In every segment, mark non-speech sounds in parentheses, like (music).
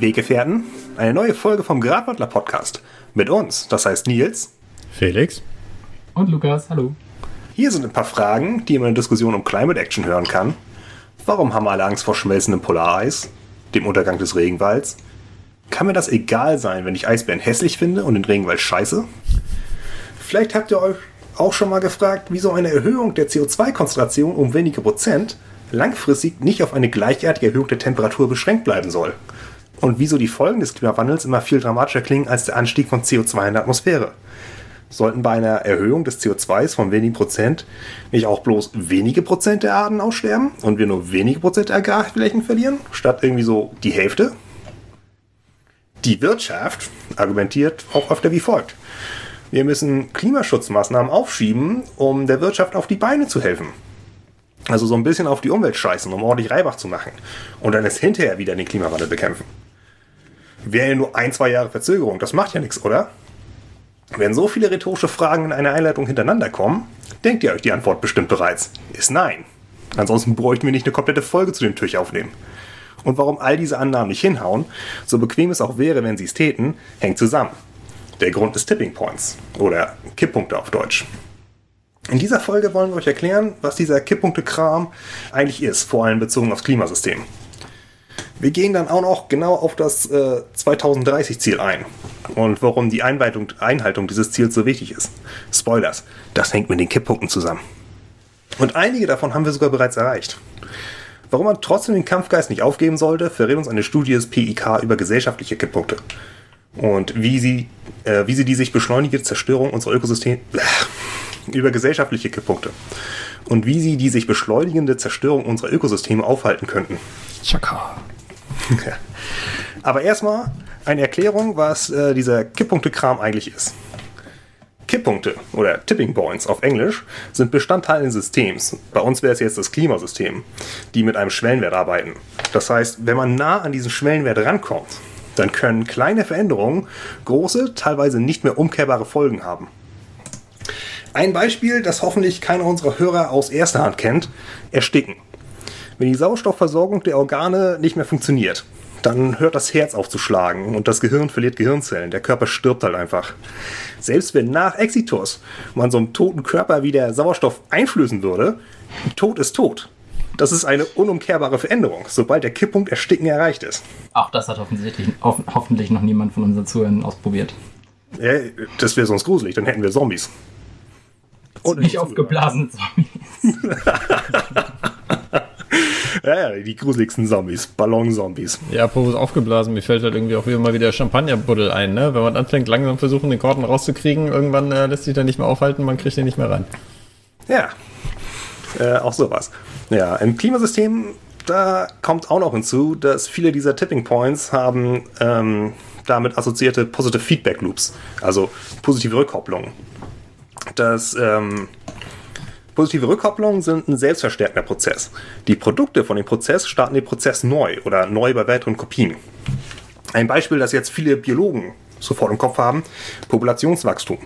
Weggefährten! Eine neue Folge vom Gradwandler Podcast. Mit uns, das heißt Nils. Felix. Und Lukas, hallo. Hier sind ein paar Fragen, die man in der Diskussion um Climate Action hören kann. Warum haben alle Angst vor schmelzendem Polareis? Dem Untergang des Regenwalds? Kann mir das egal sein, wenn ich Eisbären hässlich finde und den Regenwald scheiße? Vielleicht habt ihr euch auch schon mal gefragt, wieso eine Erhöhung der CO2-Konzentration um wenige Prozent langfristig nicht auf eine gleichartige Erhöhung der Temperatur beschränkt bleiben soll. Und wieso die Folgen des Klimawandels immer viel dramatischer klingen als der Anstieg von CO2 in der Atmosphäre. Sollten bei einer Erhöhung des CO2s von wenigen Prozent nicht auch bloß wenige Prozent der Arten aussterben und wir nur wenige Prozent der Agrarflächen verlieren, statt irgendwie so die Hälfte? Die Wirtschaft argumentiert auch öfter wie folgt. Wir müssen Klimaschutzmaßnahmen aufschieben, um der Wirtschaft auf die Beine zu helfen. Also so ein bisschen auf die Umwelt scheißen, um ordentlich Reibach zu machen. Und dann ist hinterher wieder den Klimawandel bekämpfen. Wäre ja nur ein, zwei Jahre Verzögerung, das macht ja nichts, oder? Wenn so viele rhetorische Fragen in einer Einleitung hintereinander kommen, denkt ihr euch die Antwort bestimmt bereits. Ist nein. Ansonsten bräuchten wir nicht eine komplette Folge zu dem Tüch aufnehmen. Und warum all diese Annahmen nicht hinhauen, so bequem es auch wäre, wenn sie es täten, hängt zusammen. Der Grund ist Tipping Points oder Kipppunkte auf Deutsch. In dieser Folge wollen wir euch erklären, was dieser Kipppunkte-Kram eigentlich ist, vor allem bezogen aufs Klimasystem. Wir gehen dann auch noch genau auf das äh, 2030-Ziel ein und warum die Einhaltung, Einhaltung dieses Ziels so wichtig ist. Spoilers, das hängt mit den Kipppunkten zusammen. Und einige davon haben wir sogar bereits erreicht. Warum man trotzdem den Kampfgeist nicht aufgeben sollte, verrät uns eine Studie des PIK über gesellschaftliche Kipppunkte. Und wie sie, äh, wie sie die sich beschleunigte Zerstörung unserer Ökosysteme, äh, über gesellschaftliche Kipppunkte. Und wie sie die sich beschleunigende Zerstörung unserer Ökosysteme aufhalten könnten. Chaka. Aber erstmal eine Erklärung, was äh, dieser Kipppunkte-Kram eigentlich ist. Kipppunkte oder Tipping Points auf Englisch sind Bestandteil eines Systems. Bei uns wäre es jetzt das Klimasystem, die mit einem Schwellenwert arbeiten. Das heißt, wenn man nah an diesen Schwellenwert rankommt, dann können kleine Veränderungen große, teilweise nicht mehr umkehrbare Folgen haben. Ein Beispiel, das hoffentlich keiner unserer Hörer aus erster Hand kennt, Ersticken. Wenn die Sauerstoffversorgung der Organe nicht mehr funktioniert, dann hört das Herz auf zu schlagen und das Gehirn verliert Gehirnzellen. Der Körper stirbt halt einfach. Selbst wenn nach Exitus man so einem toten Körper wieder Sauerstoff einflößen würde, Tod ist tot. Das ist eine unumkehrbare Veränderung, sobald der Kipppunkt Ersticken erreicht ist. Auch das hat offensichtlich, hoff, hoffentlich noch niemand von unseren Zuhörern ausprobiert. Ja, das wäre sonst gruselig, dann hätten wir Zombies. Und nicht aufgeblasene Zombies. (laughs) (laughs) ja, ja, die gruseligsten Zombies, Ballon-Zombies. Ja, apropos aufgeblasen, mir fällt halt irgendwie auch wieder mal wieder Champagnerbuddel ein, ne? Wenn man anfängt, langsam versuchen, den Korten rauszukriegen, irgendwann äh, lässt sich der nicht mehr aufhalten, man kriegt den nicht mehr ran. Ja, äh, auch sowas. Ja, im Klimasystem, da kommt auch noch hinzu, dass viele dieser Tipping Points haben ähm, damit assoziierte Positive Feedback Loops, also positive Rückkopplungen. Das ähm, Positive Rückkopplungen sind ein selbstverstärkender Prozess. Die Produkte von dem Prozess starten den Prozess neu oder neu bei weiteren Kopien. Ein Beispiel, das jetzt viele Biologen sofort im Kopf haben, Populationswachstum.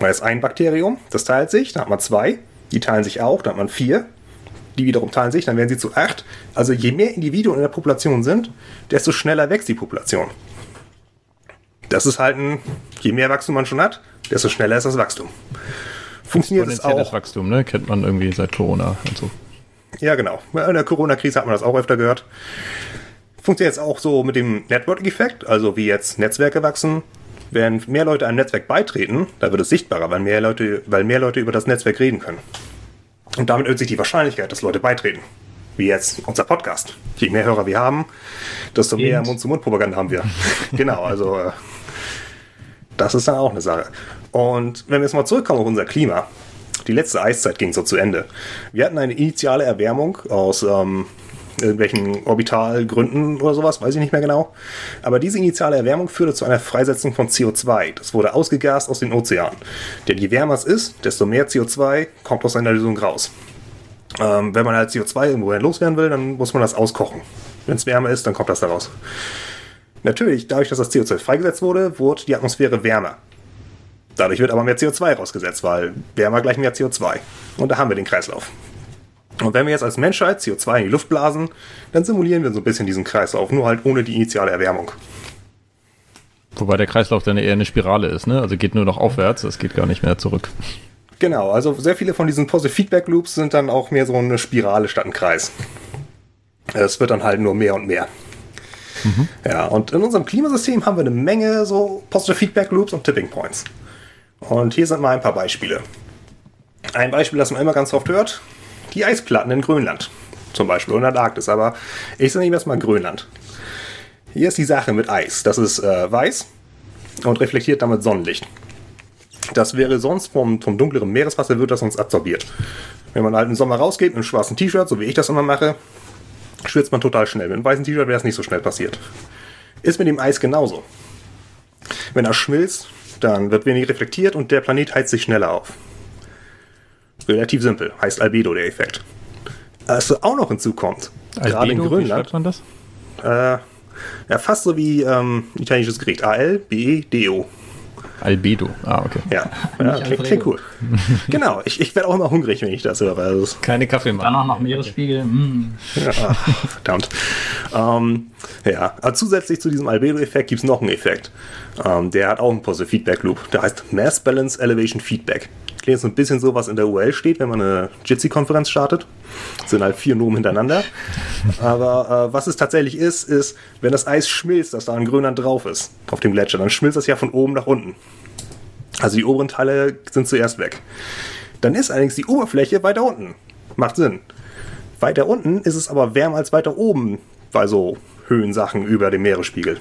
Man ist ein Bakterium, das teilt sich, dann hat man zwei, die teilen sich auch, dann hat man vier, die wiederum teilen sich, dann werden sie zu acht. Also je mehr Individuen in der Population sind, desto schneller wächst die Population. Das ist halt ein, je mehr Wachstum man schon hat, desto schneller ist das Wachstum. Funktioniert es auch. Wachstum, ne? Kennt man irgendwie seit Corona und so. Ja, genau. In der Corona-Krise hat man das auch öfter gehört. Funktioniert jetzt auch so mit dem Network-Effekt, also wie jetzt Netzwerke wachsen. Wenn mehr Leute einem Netzwerk beitreten, dann wird es sichtbarer, weil mehr Leute, weil mehr Leute über das Netzwerk reden können. Und damit erhöht sich die Wahrscheinlichkeit, dass Leute beitreten. Wie jetzt unser Podcast. Je mehr Hörer wir haben, desto mehr Mund-zu-Mund-Propaganda haben wir. (laughs) genau, also äh, das ist dann auch eine Sache. Und wenn wir jetzt mal zurückkommen auf unser Klima, die letzte Eiszeit ging so zu Ende. Wir hatten eine initiale Erwärmung aus ähm, irgendwelchen Orbitalgründen oder sowas, weiß ich nicht mehr genau. Aber diese initiale Erwärmung führte zu einer Freisetzung von CO2. Das wurde ausgegast aus den Ozeanen. Denn je wärmer es ist, desto mehr CO2 kommt aus einer Lösung raus. Ähm, wenn man halt CO2 irgendwo loswerden will, dann muss man das auskochen. Wenn es wärmer ist, dann kommt das da raus. Natürlich, dadurch, dass das CO2 freigesetzt wurde, wurde die Atmosphäre wärmer. Dadurch wird aber mehr CO2 rausgesetzt, weil wärmer gleich mehr CO2. Und da haben wir den Kreislauf. Und wenn wir jetzt als Menschheit CO2 in die Luft blasen, dann simulieren wir so ein bisschen diesen Kreislauf, nur halt ohne die initiale Erwärmung. Wobei der Kreislauf dann eher eine Spirale ist, ne? Also geht nur noch aufwärts, es geht gar nicht mehr zurück. Genau, also sehr viele von diesen Positive Feedback Loops sind dann auch mehr so eine Spirale statt ein Kreis. Es wird dann halt nur mehr und mehr. Mhm. Ja, und in unserem Klimasystem haben wir eine Menge so Positive Feedback Loops und Tipping Points. Und hier sind mal ein paar Beispiele. Ein Beispiel, das man immer ganz oft hört, die Eisplatten in Grönland. Zum Beispiel oder Antarktis, aber ich nehme jetzt mal Grönland. Hier ist die Sache mit Eis. Das ist äh, weiß und reflektiert damit Sonnenlicht. Das wäre sonst vom, vom dunkleren Meereswasser, wird das sonst absorbiert. Wenn man halt im Sommer rausgeht mit einem schwarzen T-Shirt, so wie ich das immer mache, schwitzt man total schnell. Mit einem weißen T-Shirt wäre es nicht so schnell passiert. Ist mit dem Eis genauso. Wenn er schmilzt, dann wird weniger reflektiert und der Planet heizt sich schneller auf. Relativ simpel, heißt Albedo der Effekt. Was auch noch hinzukommt, Albedo, gerade in Grönland. Wie man das? Äh, ja, fast so wie ähm, italienisches Gericht. A-L-B-E-D-O. Albedo. Ah, okay. Ja, ja klingt, klingt, cool. (laughs) genau, ich, ich werde auch immer hungrig, wenn ich das höre. Also Keine Kaffee machen. Dann auch noch Meeresspiegel. Mm. Ja, ach, verdammt. Ähm, ja, aber zusätzlich zu diesem Albedo-Effekt gibt es noch einen Effekt. Ähm, der hat auch einen Positive Feedback Loop. Der heißt Mass Balance Elevation Feedback. Klingt so ein bisschen so, was in der UL steht, wenn man eine Jitsi-Konferenz startet. Das sind halt vier Nomen hintereinander. Aber äh, was es tatsächlich ist, ist, wenn das Eis schmilzt, das da in Grönland drauf ist, auf dem Gletscher, dann schmilzt das ja von oben nach unten. Also die oberen Teile sind zuerst weg. Dann ist allerdings die Oberfläche weiter unten. Macht Sinn. Weiter unten ist es aber wärmer als weiter oben bei so Höhensachen über dem Meeresspiegel.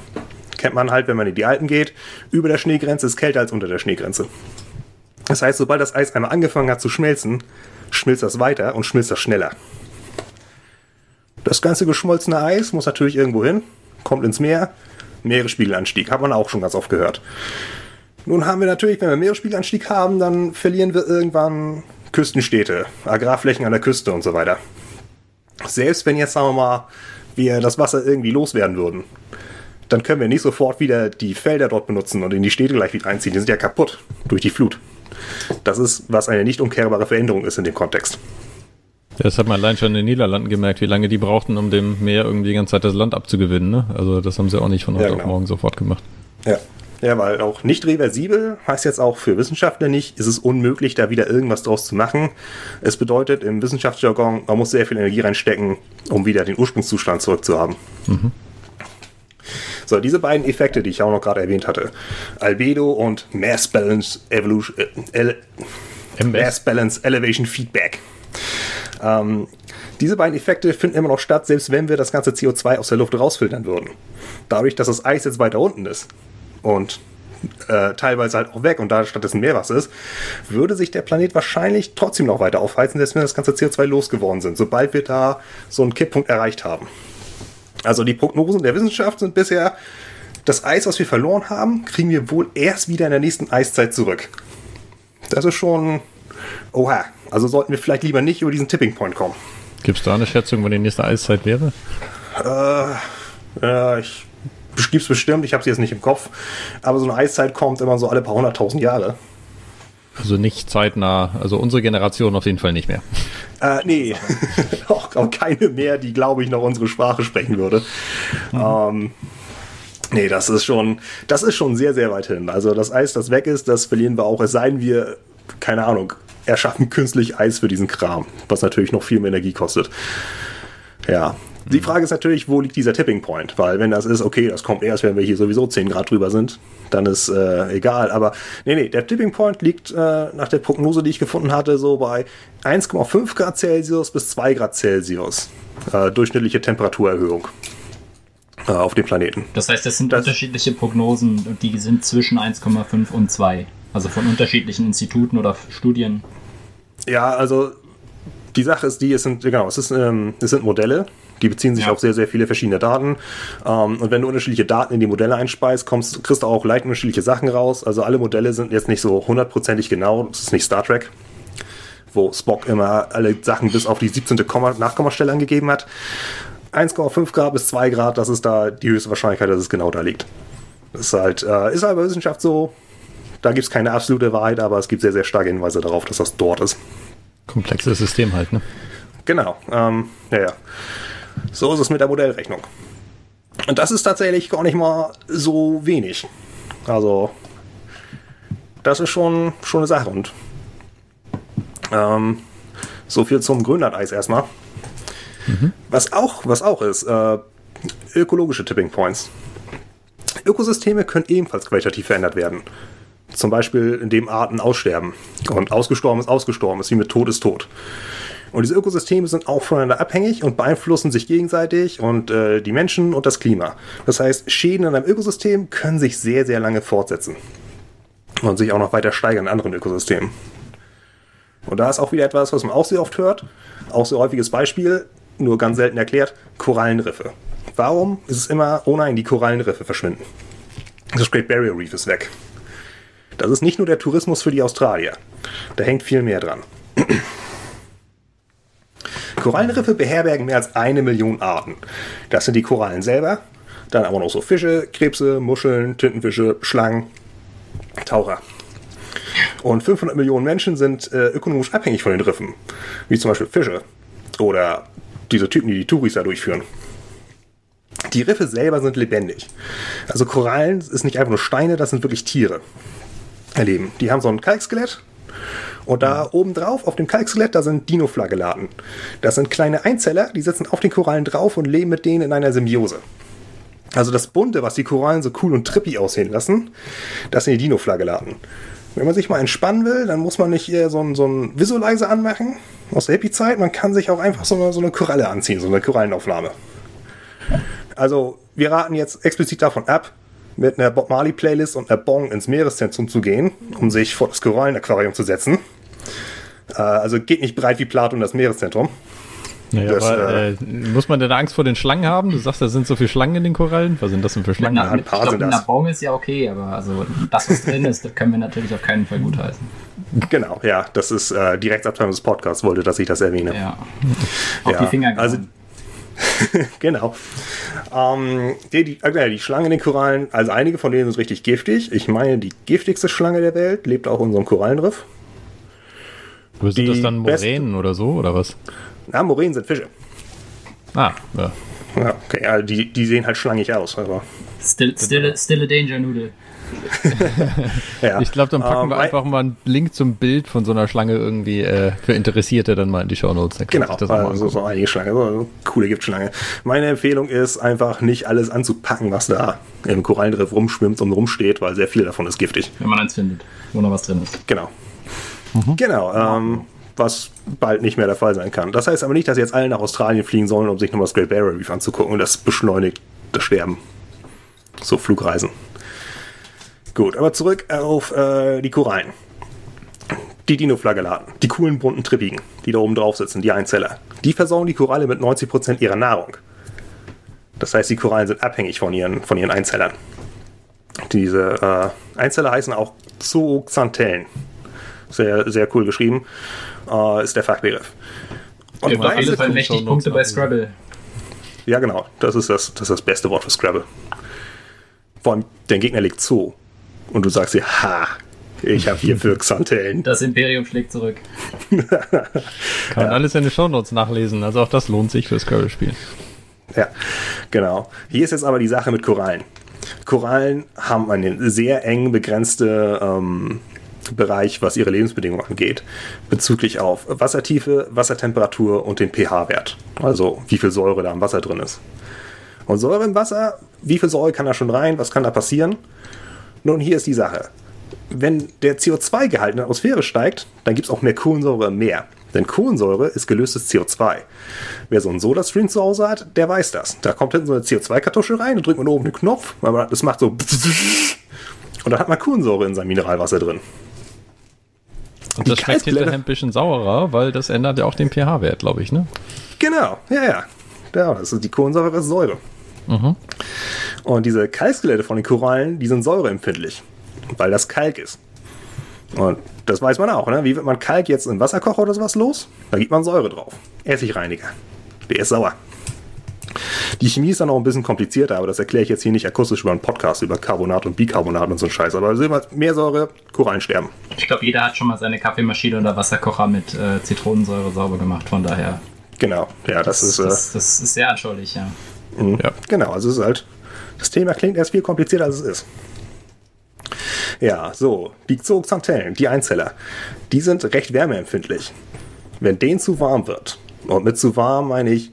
Kennt man halt, wenn man in die Alpen geht. Über der Schneegrenze ist kälter als unter der Schneegrenze. Das heißt, sobald das Eis einmal angefangen hat zu schmelzen, schmilzt das weiter und schmilzt das schneller. Das ganze geschmolzene Eis muss natürlich irgendwo hin, kommt ins Meer, Meeresspiegelanstieg, hat man auch schon ganz oft gehört. Nun haben wir natürlich, wenn wir Meeresspiegelanstieg haben, dann verlieren wir irgendwann Küstenstädte, Agrarflächen an der Küste und so weiter. Selbst wenn jetzt, sagen wir mal, wir das Wasser irgendwie loswerden würden, dann können wir nicht sofort wieder die Felder dort benutzen und in die Städte gleich wieder einziehen. Die sind ja kaputt durch die Flut. Das ist, was eine nicht umkehrbare Veränderung ist in dem Kontext. Das hat man allein schon in den Niederlanden gemerkt, wie lange die brauchten, um dem Meer irgendwie die ganze Zeit das Land abzugewinnen. Ne? Also das haben sie auch nicht von heute ja, genau. auf morgen sofort gemacht. Ja. Ja, weil auch nicht reversibel heißt jetzt auch für Wissenschaftler nicht, ist es unmöglich, da wieder irgendwas draus zu machen. Es bedeutet im Wissenschaftsjargon, man muss sehr viel Energie reinstecken, um wieder den Ursprungszustand zurückzuhaben. Mhm. So, diese beiden Effekte, die ich auch noch gerade erwähnt hatte, Albedo und Mass Balance Evolution, äh, Mass Balance Elevation Feedback. Ähm, diese beiden Effekte finden immer noch statt, selbst wenn wir das ganze CO2 aus der Luft rausfiltern würden. Dadurch, dass das Eis jetzt weiter unten ist und äh, teilweise halt auch weg und da stattdessen Meerwasser ist, würde sich der Planet wahrscheinlich trotzdem noch weiter aufheizen, selbst wenn das ganze CO2 losgeworden sind, sobald wir da so einen Kipppunkt erreicht haben. Also die Prognosen der Wissenschaft sind bisher, das Eis, was wir verloren haben, kriegen wir wohl erst wieder in der nächsten Eiszeit zurück. Das ist schon, oha, also sollten wir vielleicht lieber nicht über diesen Tipping Point kommen. Gibt es da eine Schätzung, wann die nächste Eiszeit wäre? Äh, ja, ich gibt's bestimmt, ich habe sie jetzt nicht im Kopf, aber so eine Eiszeit kommt immer so alle paar hunderttausend Jahre. Also nicht zeitnah, also unsere Generation auf jeden Fall nicht mehr. Äh, nee, (laughs) auch, auch, keine mehr, die, glaube ich, noch unsere Sprache sprechen würde. Mhm. Ähm, nee, das ist schon, das ist schon sehr, sehr weit hin. Also das Eis, das weg ist, das verlieren wir auch, es sei denn, wir, keine Ahnung, erschaffen künstlich Eis für diesen Kram, was natürlich noch viel mehr Energie kostet. Ja, die Frage ist natürlich, wo liegt dieser Tipping Point? Weil wenn das ist, okay, das kommt erst, wenn wir hier sowieso 10 Grad drüber sind, dann ist äh, egal. Aber nee, nee, der Tipping Point liegt äh, nach der Prognose, die ich gefunden hatte, so bei 1,5 Grad Celsius bis 2 Grad Celsius. Äh, durchschnittliche Temperaturerhöhung äh, auf dem Planeten. Das heißt, das sind das, unterschiedliche Prognosen und die sind zwischen 1,5 und 2. Also von unterschiedlichen Instituten oder Studien. Ja, also die Sache ist die, es sind, genau, es, ist, ähm, es sind Modelle die beziehen sich ja. auf sehr, sehr viele verschiedene Daten. Ähm, und wenn du unterschiedliche Daten in die Modelle einspeist, kommst, kriegst du auch leicht unterschiedliche Sachen raus. Also alle Modelle sind jetzt nicht so hundertprozentig genau. Das ist nicht Star Trek, wo Spock immer alle Sachen bis auf die 17. Nachkommastelle angegeben hat. 1,5 Grad bis 2 Grad, das ist da die höchste Wahrscheinlichkeit, dass es genau da liegt. Das ist halt, äh, ist halt bei Wissenschaft so. Da gibt es keine absolute Wahrheit, aber es gibt sehr, sehr starke Hinweise darauf, dass das dort ist. Komplexes System halt, ne? genau. Ähm, ja, ja. So ist es mit der Modellrechnung. Und das ist tatsächlich gar nicht mal so wenig. Also, das ist schon, schon eine Sache. Und ähm, so viel zum Grönlandeis erstmal. Was, auch, was auch ist, äh, ökologische Tipping Points. Ökosysteme können ebenfalls qualitativ verändert werden. Zum Beispiel, indem Arten aussterben. Und ausgestorben ist ausgestorben, ist wie mit Tod ist tot. Und diese Ökosysteme sind auch voneinander abhängig und beeinflussen sich gegenseitig und äh, die Menschen und das Klima. Das heißt, Schäden an einem Ökosystem können sich sehr, sehr lange fortsetzen. Und sich auch noch weiter steigern in anderen Ökosystemen. Und da ist auch wieder etwas, was man auch sehr oft hört. Auch sehr häufiges Beispiel, nur ganz selten erklärt, Korallenriffe. Warum ist es immer, oh nein, die Korallenriffe verschwinden? Das Great Barrier Reef ist weg. Das ist nicht nur der Tourismus für die Australier. Da hängt viel mehr dran. Korallenriffe beherbergen mehr als eine Million Arten. Das sind die Korallen selber, dann aber noch so Fische, Krebse, Muscheln, Tintenfische, Schlangen, Taucher. Und 500 Millionen Menschen sind äh, ökonomisch abhängig von den Riffen, wie zum Beispiel Fische oder diese Typen, die die Touris da durchführen. Die Riffe selber sind lebendig. Also Korallen ist nicht einfach nur Steine, das sind wirklich Tiere. Erleben. Die haben so ein Kalkskelett und da oben drauf auf dem Kalkskelett, da sind Dinoflagellaten. Das sind kleine Einzeller, die sitzen auf den Korallen drauf und leben mit denen in einer Symbiose. Also das Bunte, was die Korallen so cool und trippy aussehen lassen, das sind die Dinoflagellaten. Wenn man sich mal entspannen will, dann muss man nicht eher so einen, so einen Visualizer anmachen aus der Hippie-Zeit. Man kann sich auch einfach so eine, so eine Koralle anziehen, so eine Korallenaufnahme. Also wir raten jetzt explizit davon ab, mit einer Bob Marley Playlist und einer Bong ins Meereszentrum zu gehen, um sich vor das Korallenaquarium zu setzen. Äh, also geht nicht breit wie Plato in das Meereszentrum. Naja, Das, aber, äh, äh, muss man denn Angst vor den Schlangen haben? Du sagst, da sind so viele Schlangen in den Korallen. Was sind das denn für Schlangen? Na, ein mit, paar glaube, sind das. einer Baum ist ja okay, aber also das, was drin ist, das können wir natürlich auf keinen Fall gutheißen. Genau, ja, das ist äh, die Rechtsabteilung des Podcasts, wollte, dass ich das erwähne. Ja. Auf Ja, die Finger gehauen. also (laughs) genau. Ähm, die, die, äh, die Schlangen in den Korallen, also einige von denen sind richtig giftig. Ich meine, die giftigste Schlange der Welt lebt auch in unserem Korallenriff. Oder sind das dann beste- Moränen oder so, oder was? Na, Moränen sind Fische. Ah, ja. Ja, okay, ja, die, die sehen halt schlangig aus. Aber, Still, still, still a danger Nudel. (laughs) (laughs) ja. Ich glaube, dann packen Ähm, wir einfach mal einen Link zum Bild von so einer Schlange irgendwie äh, für Interessierte dann mal in die Shownotes. Dann kann Genau, also so einige Schlangen, so eine coole Giftschlange. Meine Empfehlung ist einfach nicht alles anzupacken, was da im Korallenriff rumschwimmt und rumsteht, weil sehr viel davon ist giftig. Wenn man eins findet, wo noch was drin ist. Genau. Mhm. Genau, ähm, was bald nicht mehr der Fall sein kann. Das heißt aber nicht, dass jetzt alle nach Australien fliegen sollen, um sich nochmal das Great Barrier Reef anzugucken. Das beschleunigt das Sterben. So Flugreisen. Gut, aber zurück auf äh, die Korallen. Die Dinoflagellaten, die coolen bunten Trippigen, die da oben drauf sitzen, die Einzeller. Die versorgen die Koralle mit 90% ihrer Nahrung. Das heißt, die Korallen sind abhängig von ihren, von ihren Einzellern. Diese äh, Einzeller heißen auch Zooxanthellen. Sehr, sehr cool geschrieben. Äh, ist der Fachbegriff. Und jeden sie- Fall mächtig Punkte bei. Scrabble. ja, genau. Das ist das, das ist das beste Wort für Scrabble. Vor allem, dein Gegner legt Zoo. Und du sagst dir, ha, ich habe hier für (laughs) Xanthellen. Das Imperium schlägt zurück. (laughs) Kann man alles in den Shownotes nachlesen. Also auch das lohnt sich für Scrabble-Spiel. Ja, genau. Hier ist jetzt aber die Sache mit Korallen. Korallen haben einen sehr eng begrenzte ähm, Bereich, was ihre Lebensbedingungen angeht, bezüglich auf Wassertiefe, Wassertemperatur und den pH-Wert. Also wie viel Säure da im Wasser drin ist. Und Säure im Wasser, wie viel Säure kann da schon rein? Was kann da passieren? Nun, hier ist die Sache. Wenn der CO2-Gehalt in der Atmosphäre steigt, dann gibt es auch mehr Kohlensäure im Meer. Denn Kohlensäure ist gelöstes CO2. Wer so einen Soda-Stream zu Hause hat, der weiß das. Da kommt hinten so eine CO2-Kartusche rein und drückt man oben den Knopf, aber das macht so (laughs) und dann hat man Kohlensäure in seinem Mineralwasser drin. Und das schmeckt hinterher ein bisschen saurer, weil das ändert ja auch den pH-Wert, glaube ich, ne? Genau, ja, ja. Ja, das ist die Kohlensäure ist Säure. Und diese Kalkskelette von den Korallen, die sind säureempfindlich, weil das Kalk ist. Und das weiß man auch, ne? Wie wird man Kalk jetzt in Wasserkocher oder sowas los? Da gibt man Säure drauf. Essigreiniger. Der ist sauer. Die Chemie ist dann auch ein bisschen komplizierter, aber das erkläre ich jetzt hier nicht akustisch über einen Podcast über Carbonat und Bicarbonat und so ein Scheiß. Aber Silber, Meersäure, Korallen sterben. Ich glaube, jeder hat schon mal seine Kaffeemaschine oder Wasserkocher mit äh, Zitronensäure sauber gemacht. Von daher Genau, ja, das, Das, ist. Äh, das, das ist sehr anschaulich, ja. Mhm. Ja. Genau, also es ist halt, das Thema klingt erst viel komplizierter, als es ist. Ja, so, die Zooxanthellen, die Einzeller, die sind recht wärmeempfindlich. Wenn denen zu warm wird, und mit zu warm meine ich,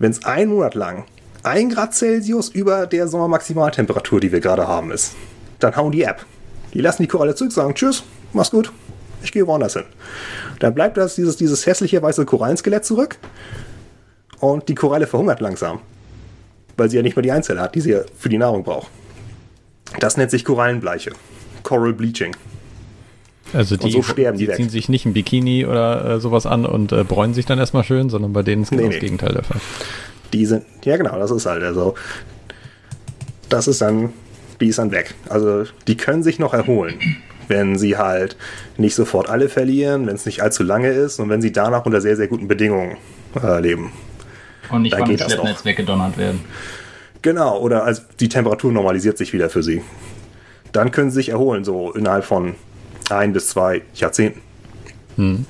wenn es einen Monat lang ein Grad Celsius über der Sommermaximaltemperatur, die wir gerade haben, ist, dann hauen die ab. Die lassen die Koralle zurück, sagen Tschüss, mach's gut, ich gehe woanders hin. Dann bleibt das dieses, dieses hässliche weiße Korallenskelett zurück und die Koralle verhungert langsam weil sie ja nicht mehr die Einzelle hat, die sie für die Nahrung braucht. Das nennt sich Korallenbleiche. Coral Bleaching. Also die, so sterben die weg. ziehen sich nicht ein Bikini oder äh, sowas an und äh, bräunen sich dann erstmal schön, sondern bei denen ist genau Nee, das nee. Gegenteil der Fall. Die sind, ja genau, das ist halt also, das ist dann, die ist dann weg. Also die können sich noch erholen, wenn sie halt nicht sofort alle verlieren, wenn es nicht allzu lange ist und wenn sie danach unter sehr, sehr guten Bedingungen äh, leben. Und nicht Da von dem geht das Schleppnetz weggedonnert werden. Genau, oder als die Temperatur normalisiert sich wieder für sie. Dann können sie sich erholen, so innerhalb von ein bis zwei Jahrzehnten. Hm.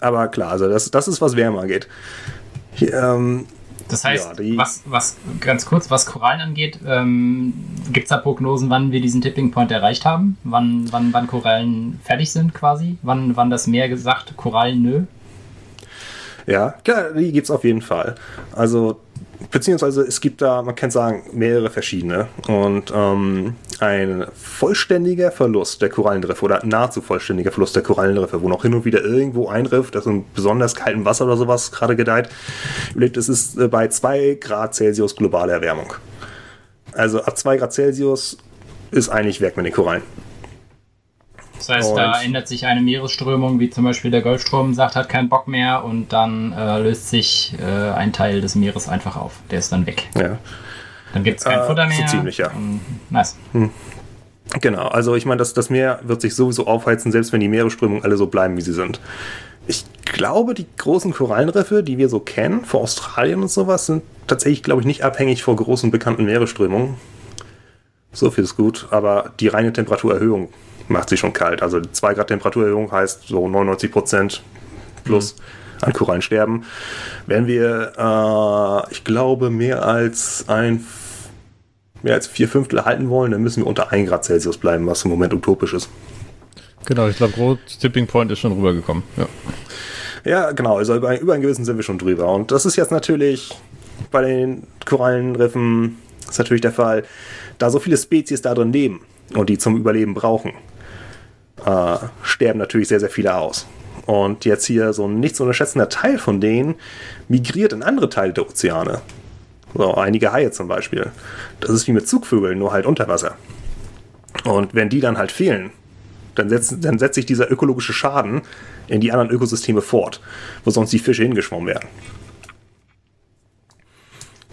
Aber klar, also das, das ist, was Wärme angeht. Hier, ähm, Das heißt, Ja, die- was, was, ganz kurz, was Korallen angeht, ähm, gibt es da Prognosen, wann wir diesen Tipping Point erreicht haben? Wann, wann, wann Korallen fertig sind quasi? Wann, wann das Meer gesagt, Korallen nö? Ja, klar, die gibt es auf jeden Fall. Also, beziehungsweise es gibt da, man kann sagen, mehrere verschiedene. Und ähm, ein vollständiger Verlust der Korallenriffe oder nahezu vollständiger Verlust der Korallenriffe, wo noch hin und wieder irgendwo ein Riff, das in besonders kaltem Wasser oder sowas gerade gedeiht, überlebt, es ist äh, bei 2 Grad Celsius globale Erwärmung. Also ab 2 Grad Celsius ist eigentlich weg mit den Korallen. Das heißt, da Und- ändert sich eine Meeresströmung, wie zum Beispiel der Golfstrom sagt, hat keinen Bock mehr und dann äh, löst sich äh, ein Teil des Meeres einfach auf. Der ist dann weg. Ja. Dann gibt es kein Äh, Futter so mehr. ziemlich, ja. Und, nice. Genau, also ich meine, das, das Meer wird sich sowieso aufheizen, selbst wenn die Meeresströmungen alle so bleiben, wie sie sind. Ich glaube, die großen Korallenriffe, die wir so kennen, vor Australien und sowas, sind tatsächlich, glaube ich, nicht abhängig vor großen bekannten Meeresströmungen. So viel ist gut, aber die reine Temperaturerhöhung macht sie schon kalt. Also 2 Grad Temperaturerhöhung heißt so 99 Prozent plus an Korallen sterben. Wenn wir, äh, ich glaube, mehr als ein mehr als vier Fünftel halten wollen, dann müssen wir unter 1 Grad Celsius bleiben, was im Moment utopisch ist. Genau, ich glaube, Rot Tipping Point ist schon rübergekommen. Ja. Ja, genau, also über, über einen gewissen sind wir schon drüber. Und das ist jetzt natürlich bei den Korallenriffen ist natürlich der Fall, da so viele Spezies da drin leben und die zum Überleben brauchen, äh, sterben natürlich sehr, sehr viele aus. Und jetzt hier so ein nicht zu unterschätzender Teil von denen migriert in andere Teile der Ozeane. So, einige Haie zum Beispiel. Das ist wie mit Zugvögeln, nur halt unter Wasser. Und wenn die dann halt fehlen, dann setzt, dann setzt sich dieser ökologische Schaden in die anderen Ökosysteme fort, wo sonst die Fische hingeschwommen werden.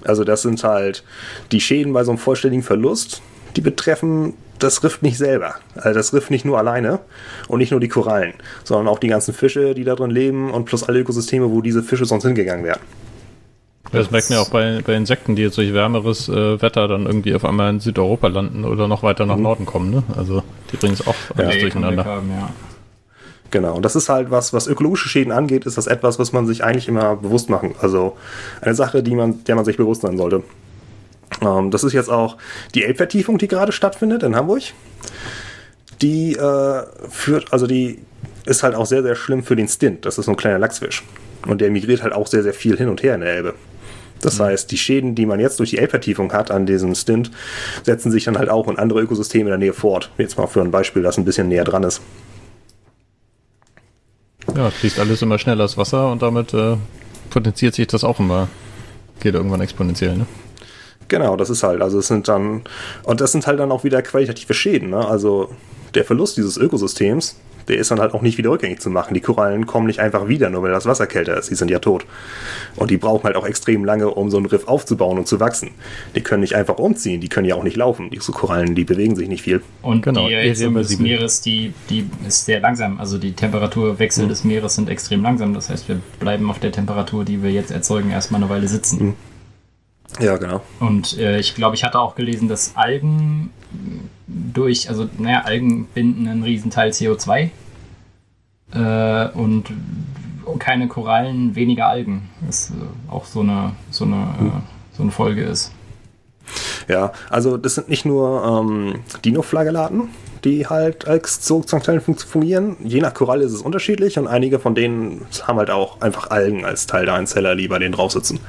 Also das sind halt die Schäden bei so einem vollständigen Verlust, die betreffen das Riff nicht selber. Also das Riff nicht nur alleine und nicht nur die Korallen, sondern auch die ganzen Fische, die da drin leben und plus alle Ökosysteme, wo diese Fische sonst hingegangen wären. Das merkt man ja auch bei, bei Insekten, die jetzt durch wärmeres äh, Wetter dann irgendwie auf einmal in Südeuropa landen oder noch weiter nach Norden kommen. Ne? Also die bringen es auch alles kann durcheinander. haben, ja. Genau, und das ist halt was, was ökologische Schäden angeht, ist das etwas, was man sich eigentlich immer bewusst machen. Also eine Sache, die man, der man sich bewusst sein sollte. Ähm, das ist jetzt auch die Elbvertiefung, die gerade stattfindet in Hamburg. Die äh, führt, also die ist halt auch sehr, sehr schlimm für den Stint. Das ist so ein kleiner Lachsfisch. Und der migriert halt auch sehr, sehr viel hin und her in der Elbe. Das heißt, die Schäden, die man jetzt durch die Elbvertiefung hat an diesem Stint, setzen sich dann halt auch in andere Ökosysteme in der Nähe fort. Jetzt mal für ein Beispiel, das ein bisschen näher dran ist. Ja, es fließt alles immer schneller das Wasser und damit äh, potenziert sich das auch immer. Geht irgendwann exponentiell, ne? Genau, das ist halt, also es sind dann, und das sind halt dann auch wieder qualitative Schäden, ne? Also der Verlust dieses Ökosystems, der ist dann halt auch nicht wieder rückgängig zu machen. Die Korallen kommen nicht einfach wieder, nur weil das Wasser kälter ist, die sind ja tot. Und die brauchen halt auch extrem lange, um so ein Riff aufzubauen und zu wachsen. Die können nicht einfach umziehen, die können ja auch nicht laufen. Diese Korallen, die bewegen sich nicht viel. Und Genau, die Erhitzung des. Meeres, die, die ist sehr langsam. Also die Temperaturwechsel des Meeres sind extrem langsam. Das heißt, wir bleiben auf der Temperatur, die wir jetzt erzeugen, erstmal eine Weile sitzen. Ja, genau. Und äh, ich glaube, ich hatte auch gelesen, dass Algen durch, also naja, Algen binden einen Riesenteil CO2 äh, und keine Korallen, weniger Algen. Das äh, auch so eine, so eine, äh, so eine Folge ist. Ja, also das sind nicht nur ähm, Dino-Flagellaten, die halt als Zooplankton fungieren. Je nach Koralle ist es unterschiedlich und einige von denen haben halt auch einfach Algen als Teil der Einzeller, die bei denen drauf sitzen.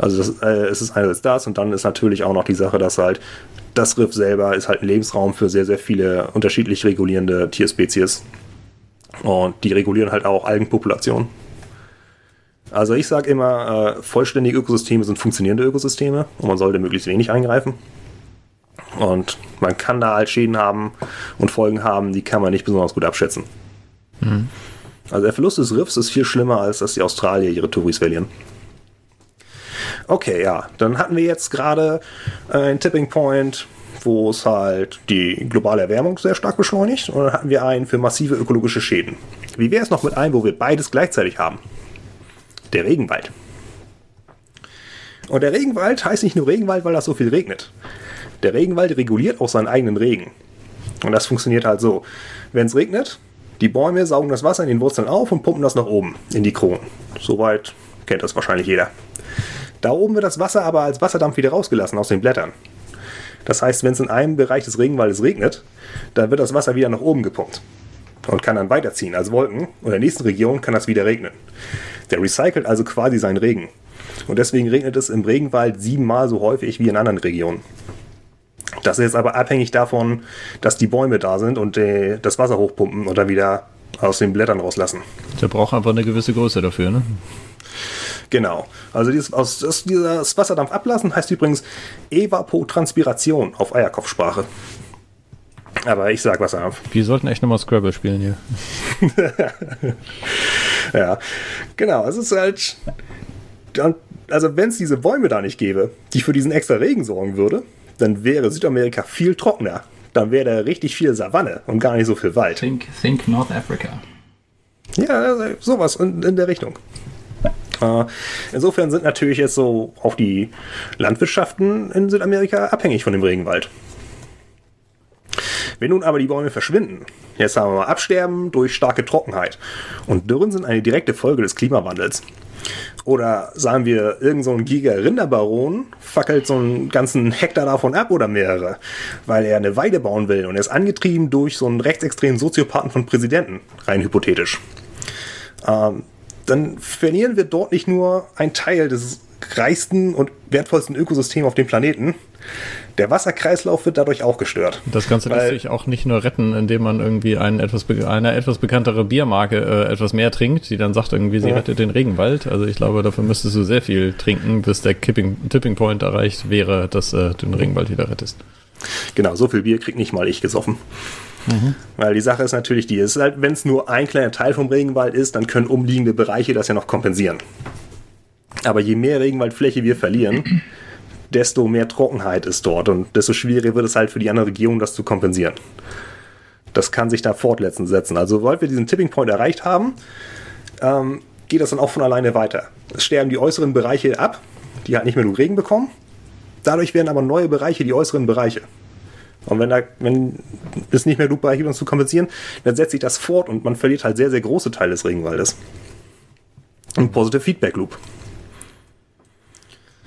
Also das, äh, es ist einerseits das und dann ist natürlich auch noch die Sache, dass halt das Riff selber ist halt ein Lebensraum für sehr, sehr viele unterschiedlich regulierende Tierspezies. Und die regulieren halt auch Algenpopulationen. Also ich sage immer, äh, vollständige Ökosysteme sind funktionierende Ökosysteme und man sollte möglichst wenig eingreifen. Und man kann da halt Schäden haben und Folgen haben, die kann man nicht besonders gut abschätzen. Mhm. Also der Verlust des Riffs ist viel schlimmer, als dass die Australier ihre Touris verlieren. Okay, ja, dann hatten wir jetzt gerade äh, einen Tipping Point, wo es halt die globale Erwärmung sehr stark beschleunigt. Und dann hatten wir einen für massive ökologische Schäden. Wie wäre es noch mit einem, wo wir beides gleichzeitig haben? Der Regenwald. Und der Regenwald heißt nicht nur Regenwald, weil das so viel regnet. Der Regenwald reguliert auch seinen eigenen Regen. Und das funktioniert halt so. Wenn es regnet, die Bäume saugen das Wasser in den Wurzeln auf und pumpen das nach oben in die Kronen. Soweit kennt das wahrscheinlich jeder. Da oben wird das Wasser aber als Wasserdampf wieder rausgelassen aus den Blättern. Das heißt, wenn es in einem Bereich des Regenwaldes regnet, dann wird das Wasser wieder nach oben gepumpt und kann dann weiterziehen als Wolken und in der nächsten Region kann das wieder regnen. Der recycelt also quasi seinen Regen. Und deswegen regnet es im Regenwald siebenmal so häufig wie in anderen Regionen. Das ist jetzt aber abhängig davon, dass die Bäume da sind und äh, das Wasser hochpumpen dann wieder aus den Blättern rauslassen. Der braucht einfach eine gewisse Größe dafür, ne? Genau. Also dieses, aus, das, dieses Wasserdampf ablassen heißt übrigens Evapotranspiration auf Eierkopfsprache. Aber ich sag Wasserdampf. Wir sollten echt nochmal Scrabble spielen hier. (laughs) ja, genau. Es ist halt. Also, wenn es diese Bäume da nicht gäbe, die für diesen extra Regen sorgen würde, dann wäre Südamerika viel trockener. Dann wäre da richtig viel Savanne und gar nicht so viel Wald. Think, think North Africa. Ja, sowas in, in der Richtung. Äh, insofern sind natürlich jetzt so auch die Landwirtschaften in Südamerika abhängig von dem Regenwald. Wenn nun aber die Bäume verschwinden, jetzt haben wir mal Absterben durch starke Trockenheit und Dürren sind eine direkte Folge des Klimawandels. Oder sagen wir, irgend so ein Giga-Rinderbaron fackelt so einen ganzen Hektar davon ab oder mehrere, weil er eine Weide bauen will und er ist angetrieben durch so einen rechtsextremen Soziopathen von Präsidenten, rein hypothetisch. Ähm, dann verlieren wir dort nicht nur einen Teil des reichsten und wertvollsten Ökosystems auf dem Planeten, der Wasserkreislauf wird dadurch auch gestört. Das Ganze lässt sich auch nicht nur retten, indem man irgendwie einen etwas eine etwas bekanntere Biermarke äh, etwas mehr trinkt, die dann sagt irgendwie, sie ja. rettet den Regenwald. Also ich glaube, dafür müsstest du sehr viel trinken, bis der Kipping, Tipping Point erreicht wäre, dass äh, du den Regenwald wieder rettest. Genau, so viel Bier kriegt nicht mal ich gesoffen. Mhm. Weil die Sache ist natürlich die, ist halt, wenn es nur ein kleiner Teil vom Regenwald ist, dann können umliegende Bereiche das ja noch kompensieren. Aber je mehr Regenwaldfläche wir verlieren, (clears throat) desto mehr Trockenheit ist dort und desto schwieriger wird es halt für die andere Region, das zu kompensieren. Das kann sich da fortsetzen. Also, sobald wir diesen Tipping Point erreicht haben, ähm, geht das dann auch von alleine weiter. Es sterben die äußeren Bereiche ab, die halt nicht mehr genug Regen bekommen. Dadurch werden aber neue Bereiche die äußeren Bereiche. Und wenn, da, wenn es nicht mehr genug gibt, um zu kompensieren, dann setzt sich das fort und man verliert halt sehr, sehr große Teile des Regenwaldes. Ein Positive Feedback Loop.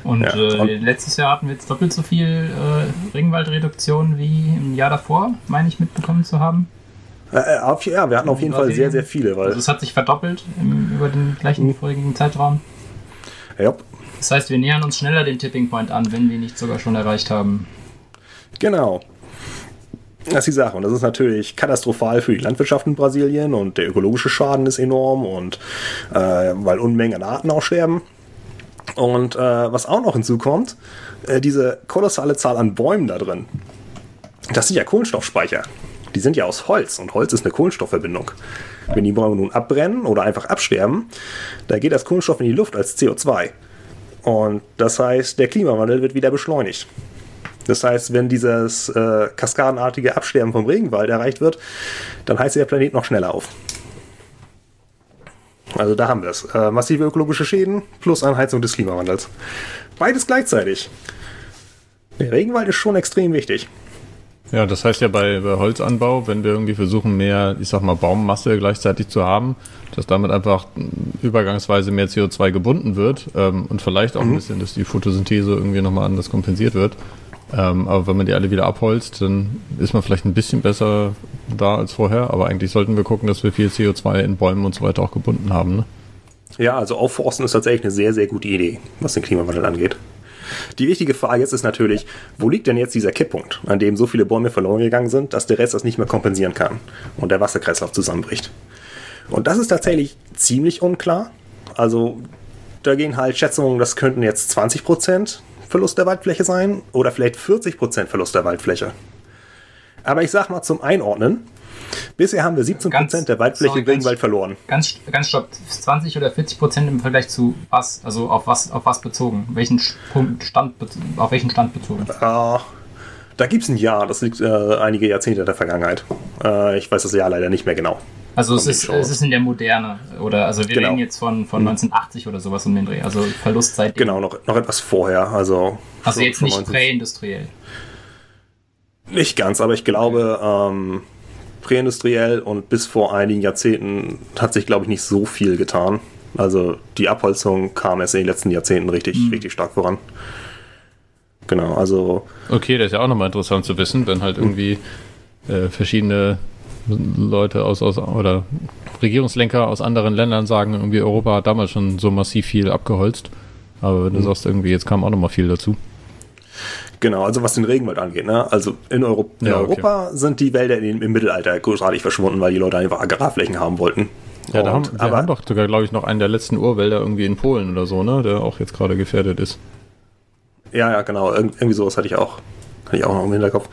Und, ja, äh, und letztes Jahr hatten wir jetzt doppelt so viel äh, Regenwaldreduktion wie im Jahr davor, meine ich mitbekommen zu haben. Äh, äh auf, ja, wir hatten auf jeden Fall sehr, sehr viele. Weil also es hat sich verdoppelt im, über den gleichen mhm. vorigen Zeitraum. Ja. Das heißt, wir nähern uns schneller den Tipping Point an, wenn wir nicht sogar schon erreicht haben. Genau. Das ist die Sache. Und das ist natürlich katastrophal für die Landwirtschaft in Brasilien und der ökologische Schaden ist enorm und äh, weil Unmengen an Arten aussterben. Und äh, was auch noch hinzukommt, äh, diese kolossale Zahl an Bäumen da drin. Das sind ja Kohlenstoffspeicher. Die sind ja aus Holz und Holz ist eine Kohlenstoffverbindung. Wenn die Bäume nun abbrennen oder einfach absterben, da geht das Kohlenstoff in die Luft als CO2. Und das heißt, der Klimawandel wird wieder beschleunigt. Das heißt, wenn dieses äh, kaskadenartige Absterben vom Regenwald erreicht wird, dann heizt der Planet noch schneller auf. Also da haben wir es. Äh, massive ökologische Schäden plus Anheizung des Klimawandels. Beides gleichzeitig. Der Regenwald ist schon extrem wichtig. Ja, das heißt ja bei, bei Holzanbau, wenn wir irgendwie versuchen, mehr, ich sag mal, Baummasse gleichzeitig zu haben, dass damit einfach übergangsweise mehr CO2 gebunden wird ähm, und vielleicht auch mhm. ein bisschen, dass die Photosynthese irgendwie nochmal anders kompensiert wird. Ähm, aber wenn man die alle wieder abholzt, dann ist man vielleicht ein bisschen besser da als vorher. Aber eigentlich sollten wir gucken, dass wir viel CO2 in Bäumen und so weiter auch gebunden haben. Ne? Ja, also Aufforsten ist tatsächlich eine sehr, sehr gute Idee, was den Klimawandel angeht. Die wichtige Frage jetzt ist natürlich, wo liegt denn jetzt dieser Kipppunkt, an dem so viele Bäume verloren gegangen sind, dass der Rest das nicht mehr kompensieren kann und der Wasserkreislauf zusammenbricht? Und das ist tatsächlich ziemlich unklar. Also da gehen halt Schätzungen, das könnten jetzt 20% Verlust der Waldfläche sein oder vielleicht 40% Verlust der Waldfläche. Aber ich sag mal zum Einordnen, bisher haben wir 17% ganz, der Waldfläche sorry, Regenwald verloren. Ganz, ganz stopp, 20 oder 40% im Vergleich zu was? Also auf was, auf was bezogen? Welchen Stand, auf welchen Stand bezogen? Uh, da gibt es ein Jahr, das liegt äh, einige Jahrzehnte der Vergangenheit. Äh, ich weiß das Jahr leider nicht mehr genau. Also es ist, es ist in der Moderne, oder also wir genau. reden jetzt von, von 1980 mhm. oder sowas um den Dreh, also Verlust seit Genau, noch, noch etwas vorher, also... Also jetzt nicht präindustriell. Nicht ganz, aber ich glaube, ähm, präindustriell und bis vor einigen Jahrzehnten hat sich, glaube ich, nicht so viel getan. Also die Abholzung kam erst in den letzten Jahrzehnten richtig, mhm. richtig stark voran. Genau, also... Okay, das ist ja auch nochmal interessant zu wissen, wenn halt irgendwie äh, verschiedene Leute aus, aus oder Regierungslenker aus anderen Ländern sagen, irgendwie Europa hat damals schon so massiv viel abgeholzt. Aber wenn du mhm. sagst, irgendwie jetzt kam auch noch mal viel dazu. Genau, also was den Regenwald angeht, ne? Also in, Euro in ja, Europa okay. sind die Wälder in, im Mittelalter großartig verschwunden, weil die Leute einfach Agrarflächen haben wollten. Ja, Und, da haben, wir aber, haben doch sogar, glaube ich, noch einen der letzten Urwälder irgendwie in Polen oder so, ne? Der auch jetzt gerade gefährdet ist. Ja, ja, genau. Ir irgendwie sowas hatte ich auch. Hatte ich auch noch im Hinterkopf.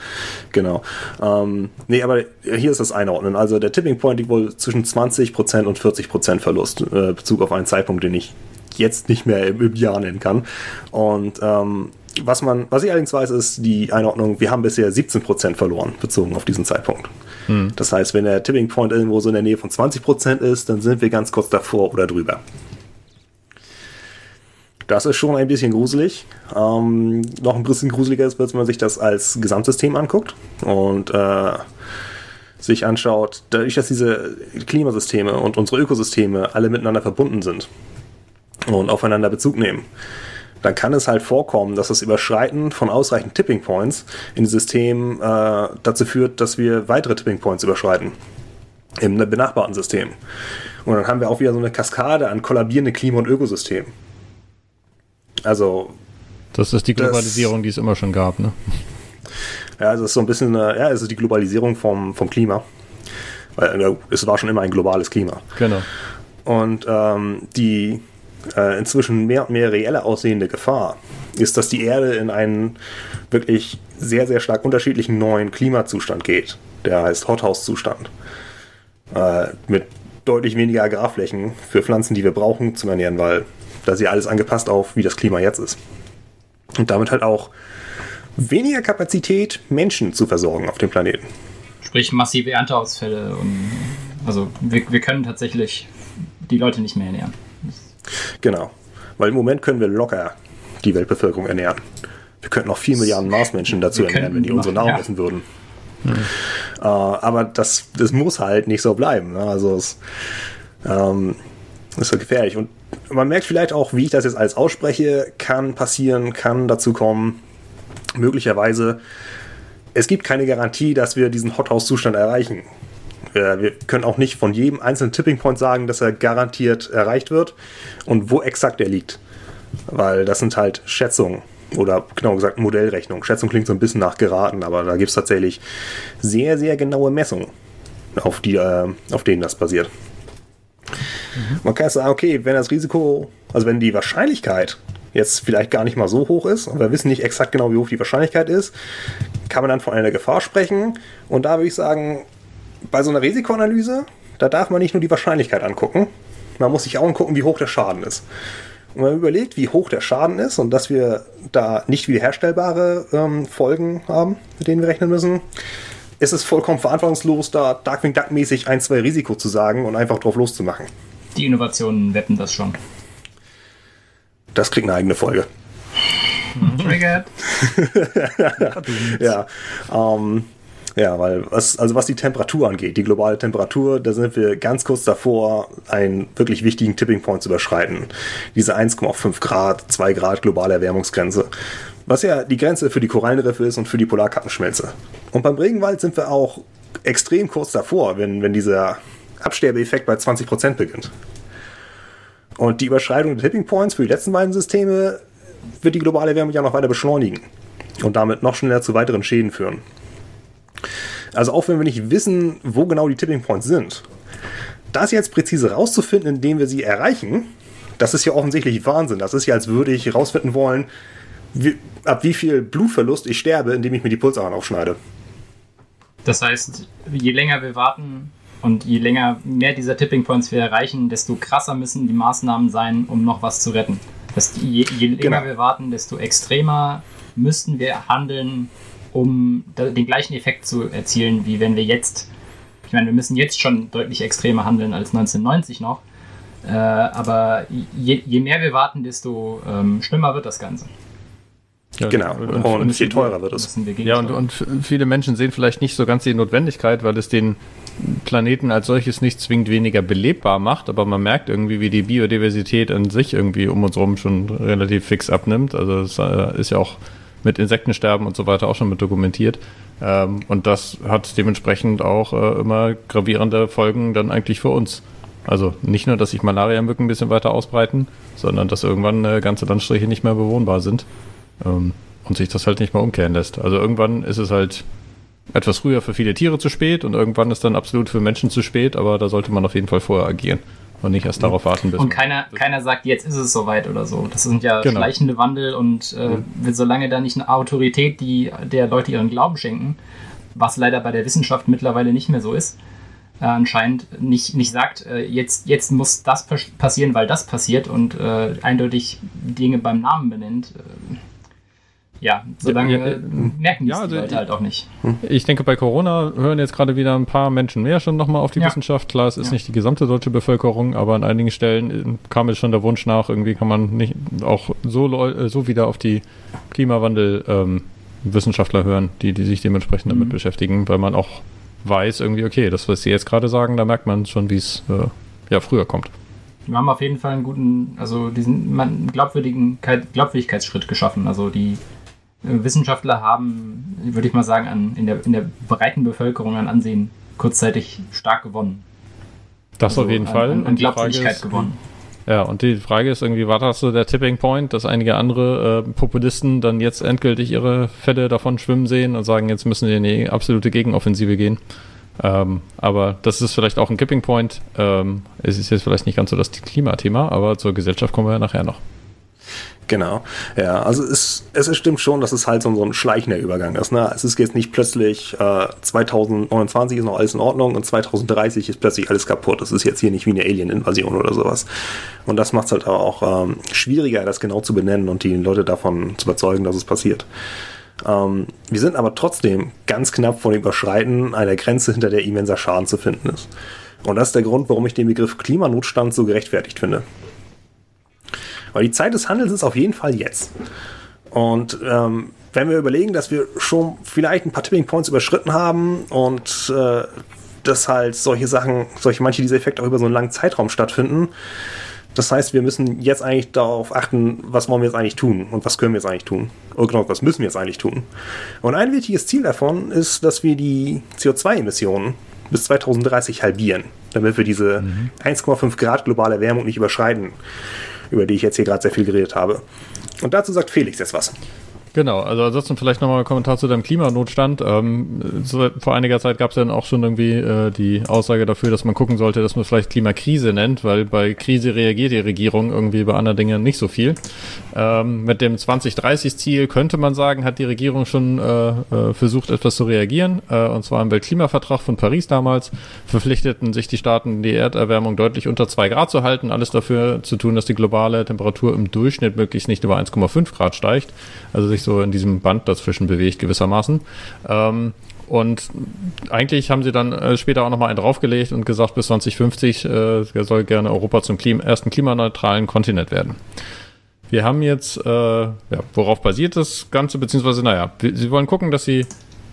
Genau. Ähm, nee, aber hier ist das Einordnen. Also der Tipping Point liegt wohl zwischen 20% und 40% Verlust, äh, Bezug auf einen Zeitpunkt, den ich jetzt nicht mehr im, im Jahr nennen kann. Und ähm, was man, was ich allerdings weiß, ist die Einordnung, wir haben bisher 17% verloren, bezogen auf diesen Zeitpunkt. Hm. Das heißt, wenn der Tipping Point irgendwo so in der Nähe von 20% ist, dann sind wir ganz kurz davor oder drüber. Das ist schon ein bisschen gruselig. Ähm, noch ein bisschen gruseliger ist, wenn man sich das als Gesamtsystem anguckt und äh, sich anschaut, dadurch, dass diese Klimasysteme und unsere Ökosysteme alle miteinander verbunden sind und aufeinander Bezug nehmen, dann kann es halt vorkommen, dass das Überschreiten von ausreichend Tipping Points in System äh, dazu führt, dass wir weitere Tipping Points überschreiten im benachbarten System. Und dann haben wir auch wieder so eine Kaskade an kollabierenden Klima- und Ökosystemen. Also. Das ist die Globalisierung, das, die es immer schon gab, ne? Ja, es ist so ein bisschen, ja, es ist die Globalisierung vom, vom Klima. Weil es war schon immer ein globales Klima. Genau. Und ähm, die äh, inzwischen mehr und mehr reelle aussehende Gefahr ist, dass die Erde in einen wirklich sehr, sehr stark unterschiedlichen neuen Klimazustand geht. Der heißt Hothouse-Zustand. Äh, mit deutlich weniger Agrarflächen für Pflanzen, die wir brauchen zum Ernähren, weil da ist ja alles angepasst auf, wie das Klima jetzt ist. Und damit halt auch weniger Kapazität, Menschen zu versorgen auf dem Planeten. Sprich massive Ernteausfälle und also wir, wir können tatsächlich die Leute nicht mehr ernähren. Genau. Weil im Moment können wir locker die Weltbevölkerung ernähren. Wir könnten noch vier Milliarden Marsmenschen dazu ernähren, wenn die unsere Nahrung ja. essen würden. Mhm. Äh, aber das, das muss halt nicht so bleiben. Ne? Also es ähm, ist so gefährlich. Und man merkt vielleicht auch, wie ich das jetzt alles ausspreche, kann passieren, kann dazu kommen, möglicherweise, es gibt keine Garantie, dass wir diesen Hothouse-Zustand erreichen. Wir können auch nicht von jedem einzelnen Tipping Point sagen, dass er garantiert erreicht wird und wo exakt er liegt. Weil das sind halt Schätzungen oder genau gesagt Modellrechnungen. Schätzung klingt so ein bisschen nach geraten, aber da gibt es tatsächlich sehr, sehr genaue Messungen, auf, die, äh, auf denen das basiert. Mhm. Man kann sagen, okay, wenn das Risiko, also wenn die Wahrscheinlichkeit jetzt vielleicht gar nicht mal so hoch ist und wir wissen nicht exakt genau, wie hoch die Wahrscheinlichkeit ist, kann man dann von einer Gefahr sprechen. Und da würde ich sagen, bei so einer Risikoanalyse, da darf man nicht nur die Wahrscheinlichkeit angucken, man muss sich auch angucken, wie hoch der Schaden ist. Und wenn man überlegt, wie hoch der Schaden ist und dass wir da nicht wiederherstellbare ähm, Folgen haben, mit denen wir rechnen müssen, ist es vollkommen verantwortungslos, da Darkwing Duck-mäßig ein, zwei Risiko zu sagen und einfach drauf loszumachen. Die Innovationen wetten das schon. Das kriegt eine eigene Folge. Triggered. (laughs) ja. Ähm, Ja, weil was, also was die Temperatur angeht, die globale Temperatur, da sind wir ganz kurz davor, einen wirklich wichtigen Tipping Point zu überschreiten. Diese 1,5 Grad, 2 Grad globale Erwärmungsgrenze. Was ja die Grenze für die Korallenriffe ist und für die Polarkappenschmelze. Und beim Regenwald sind wir auch extrem kurz davor, wenn, wenn dieser Absterbeeffekt bei 20% beginnt. Und die Überschreitung der Tipping Points für die letzten beiden Systeme wird die globale Erwärmung ja noch weiter beschleunigen und damit noch schneller zu weiteren Schäden führen. Also auch wenn wir nicht wissen, wo genau die Tipping Points sind, das jetzt präzise rauszufinden, indem wir sie erreichen, das ist ja offensichtlich Wahnsinn. Das ist ja, als würde ich rausfinden wollen, wie, ab wie viel Blutverlust ich sterbe, indem ich mir die Pulsadern aufschneide. Das heißt, je länger wir warten und je länger mehr dieser Tipping Points wir erreichen, desto krasser müssen die Maßnahmen sein, um noch was zu retten. Das, je, je länger genau. wir warten, desto extremer müssten wir handeln, um den gleichen Effekt zu erzielen, wie wenn wir jetzt, ich meine, wir müssen jetzt schon deutlich extremer handeln als 1990 noch, äh, aber je, je, mehr wir warten, desto ähm, schlimmer wird das Ganze. Ja, genau, und, und, viel teurer wird es. Ja, und, und viele Menschen sehen vielleicht nicht so ganz die Notwendigkeit, weil es den Planeten als solches nicht zwingend weniger belebbar macht, aber man merkt irgendwie, wie die Biodiversität an sich irgendwie um uns herum schon relativ fix abnimmt. Also es äh, ist ja auch mit Insektensterben und so weiter auch schon mit dokumentiert. Ähm, und das hat dementsprechend auch äh, immer gravierende Folgen dann eigentlich für uns. Also nicht nur, dass sich Malaria-Mücken ein bisschen weiter ausbreiten, sondern dass irgendwann äh, ganze Landstriche nicht mehr bewohnbar sind ähm, und sich das halt nicht mehr umkehren lässt. Also irgendwann ist es halt etwas früher für viele Tiere zu spät und irgendwann ist dann absolut für Menschen zu spät, aber da sollte man auf jeden Fall vorher agieren und nicht erst darauf warten, bis. Und keiner, keiner sagt, jetzt ist es soweit oder so. Das sind ja genau. schleichende Wandel und äh, mhm. solange da nicht eine Autorität, die der Leute ihren Glauben schenken, was leider bei der Wissenschaft mittlerweile nicht mehr so ist, äh, anscheinend nicht, nicht sagt, äh, jetzt, jetzt muss das passieren, weil das passiert und äh, eindeutig Dinge beim Namen benennt äh, ja, solange ja, ja, merken die, ja, also Leute halt auch nicht. Ich denke, bei Corona hören jetzt gerade wieder ein paar Menschen mehr schon nochmal auf die ja. Wissenschaft. Klar, es ist nicht die gesamte deutsche Bevölkerung, aber an einigen Stellen äh, kam jetzt schon der Wunsch nach, irgendwie kann man nicht auch so, äh, so wieder auf die Klimawandel-Wissenschaftler ähm, hören, die, die sich dementsprechend mhm. damit beschäftigen, weil man auch weiß, irgendwie, okay, das, was sie jetzt gerade sagen, da merkt man schon, wie es äh, ja früher kommt. Wir haben auf jeden Fall einen guten, also diesen man, glaubwürdigen Glaubwürdigkeitsschritt geschaffen. Also die Wissenschaftler haben, würde ich mal sagen, an, in, der, in der breiten Bevölkerung an Ansehen kurzzeitig stark gewonnen. Das also auf jeden an, Fall. An, an Glaubwürdigkeit ist, gewonnen. Ja, und die Frage ist irgendwie, war das so der Tipping Point, dass einige andere äh, Populisten dann jetzt endgültig ihre Fälle davon schwimmen sehen und sagen, jetzt müssen wir in die absolute Gegenoffensive gehen? Ähm, aber das ist vielleicht auch ein Kipping Point. Ähm, es ist jetzt vielleicht nicht ganz so das Klimathema, aber zur Gesellschaft kommen wir ja nachher noch. Genau. Ja, also es, es stimmt schon, dass es halt so, ein schleichender Übergang ist. Ne? Es ist jetzt nicht plötzlich äh, 2029 ist noch alles in Ordnung und 2030 ist plötzlich alles kaputt. Das ist jetzt hier nicht wie eine Alien-Invasion oder sowas. Und das macht es halt auch ähm, schwieriger, das genau zu benennen und die Leute davon zu überzeugen, dass es passiert. Ähm, wir sind aber trotzdem ganz knapp vor dem Überschreiten einer Grenze, hinter der immenser Schaden zu finden ist. Und das ist der Grund, warum ich den Begriff Klimanotstand so gerechtfertigt finde. Weil die Zeit des Handels ist auf jeden Fall jetzt. Und ähm, wenn wir überlegen, dass wir schon vielleicht ein paar Tipping Points überschritten haben und äh, dass halt solche Sachen, solche manche dieser Effekte auch über so einen langen Zeitraum stattfinden. Das heißt, wir müssen jetzt eigentlich darauf achten, was wollen wir jetzt eigentlich tun und was können wir jetzt eigentlich tun. Oder genau, was müssen wir jetzt eigentlich tun. Und ein wichtiges Ziel davon ist, dass wir die CO2-Emissionen bis 2030 halbieren, damit wir diese mhm. 1,5 Grad globale Erwärmung nicht überschreiten über die ich jetzt hier gerade sehr viel geredet habe. Und dazu sagt Felix jetzt was. Genau, also ansonsten vielleicht nochmal ein Kommentar zu deinem Klimanotstand. Ähm, vor einiger Zeit gab es dann auch schon irgendwie äh, die Aussage dafür, dass man gucken sollte, dass man vielleicht Klimakrise nennt, weil bei Krise reagiert die Regierung irgendwie bei anderen Dingen nicht so viel. Ähm, mit dem 2030-Ziel könnte man sagen, hat die Regierung schon äh, äh, versucht, etwas zu reagieren. Äh, und zwar im Weltklimavertrag von Paris damals verpflichteten sich die Staaten, die Erderwärmung deutlich unter 2 Grad zu halten, alles dafür zu tun, dass die globale Temperatur im Durchschnitt möglichst nicht über 1,5 Grad steigt. Also sich sich so in diesem Band dazwischen bewegt gewissermaßen. Ähm, und eigentlich haben sie dann äh, später auch nochmal einen draufgelegt und gesagt, bis 2050 äh, soll gerne Europa zum Klima ersten klimaneutralen Kontinent werden. Wir haben jetzt, äh, ja, worauf basiert das Ganze, beziehungsweise, naja, sie wollen gucken, dass sie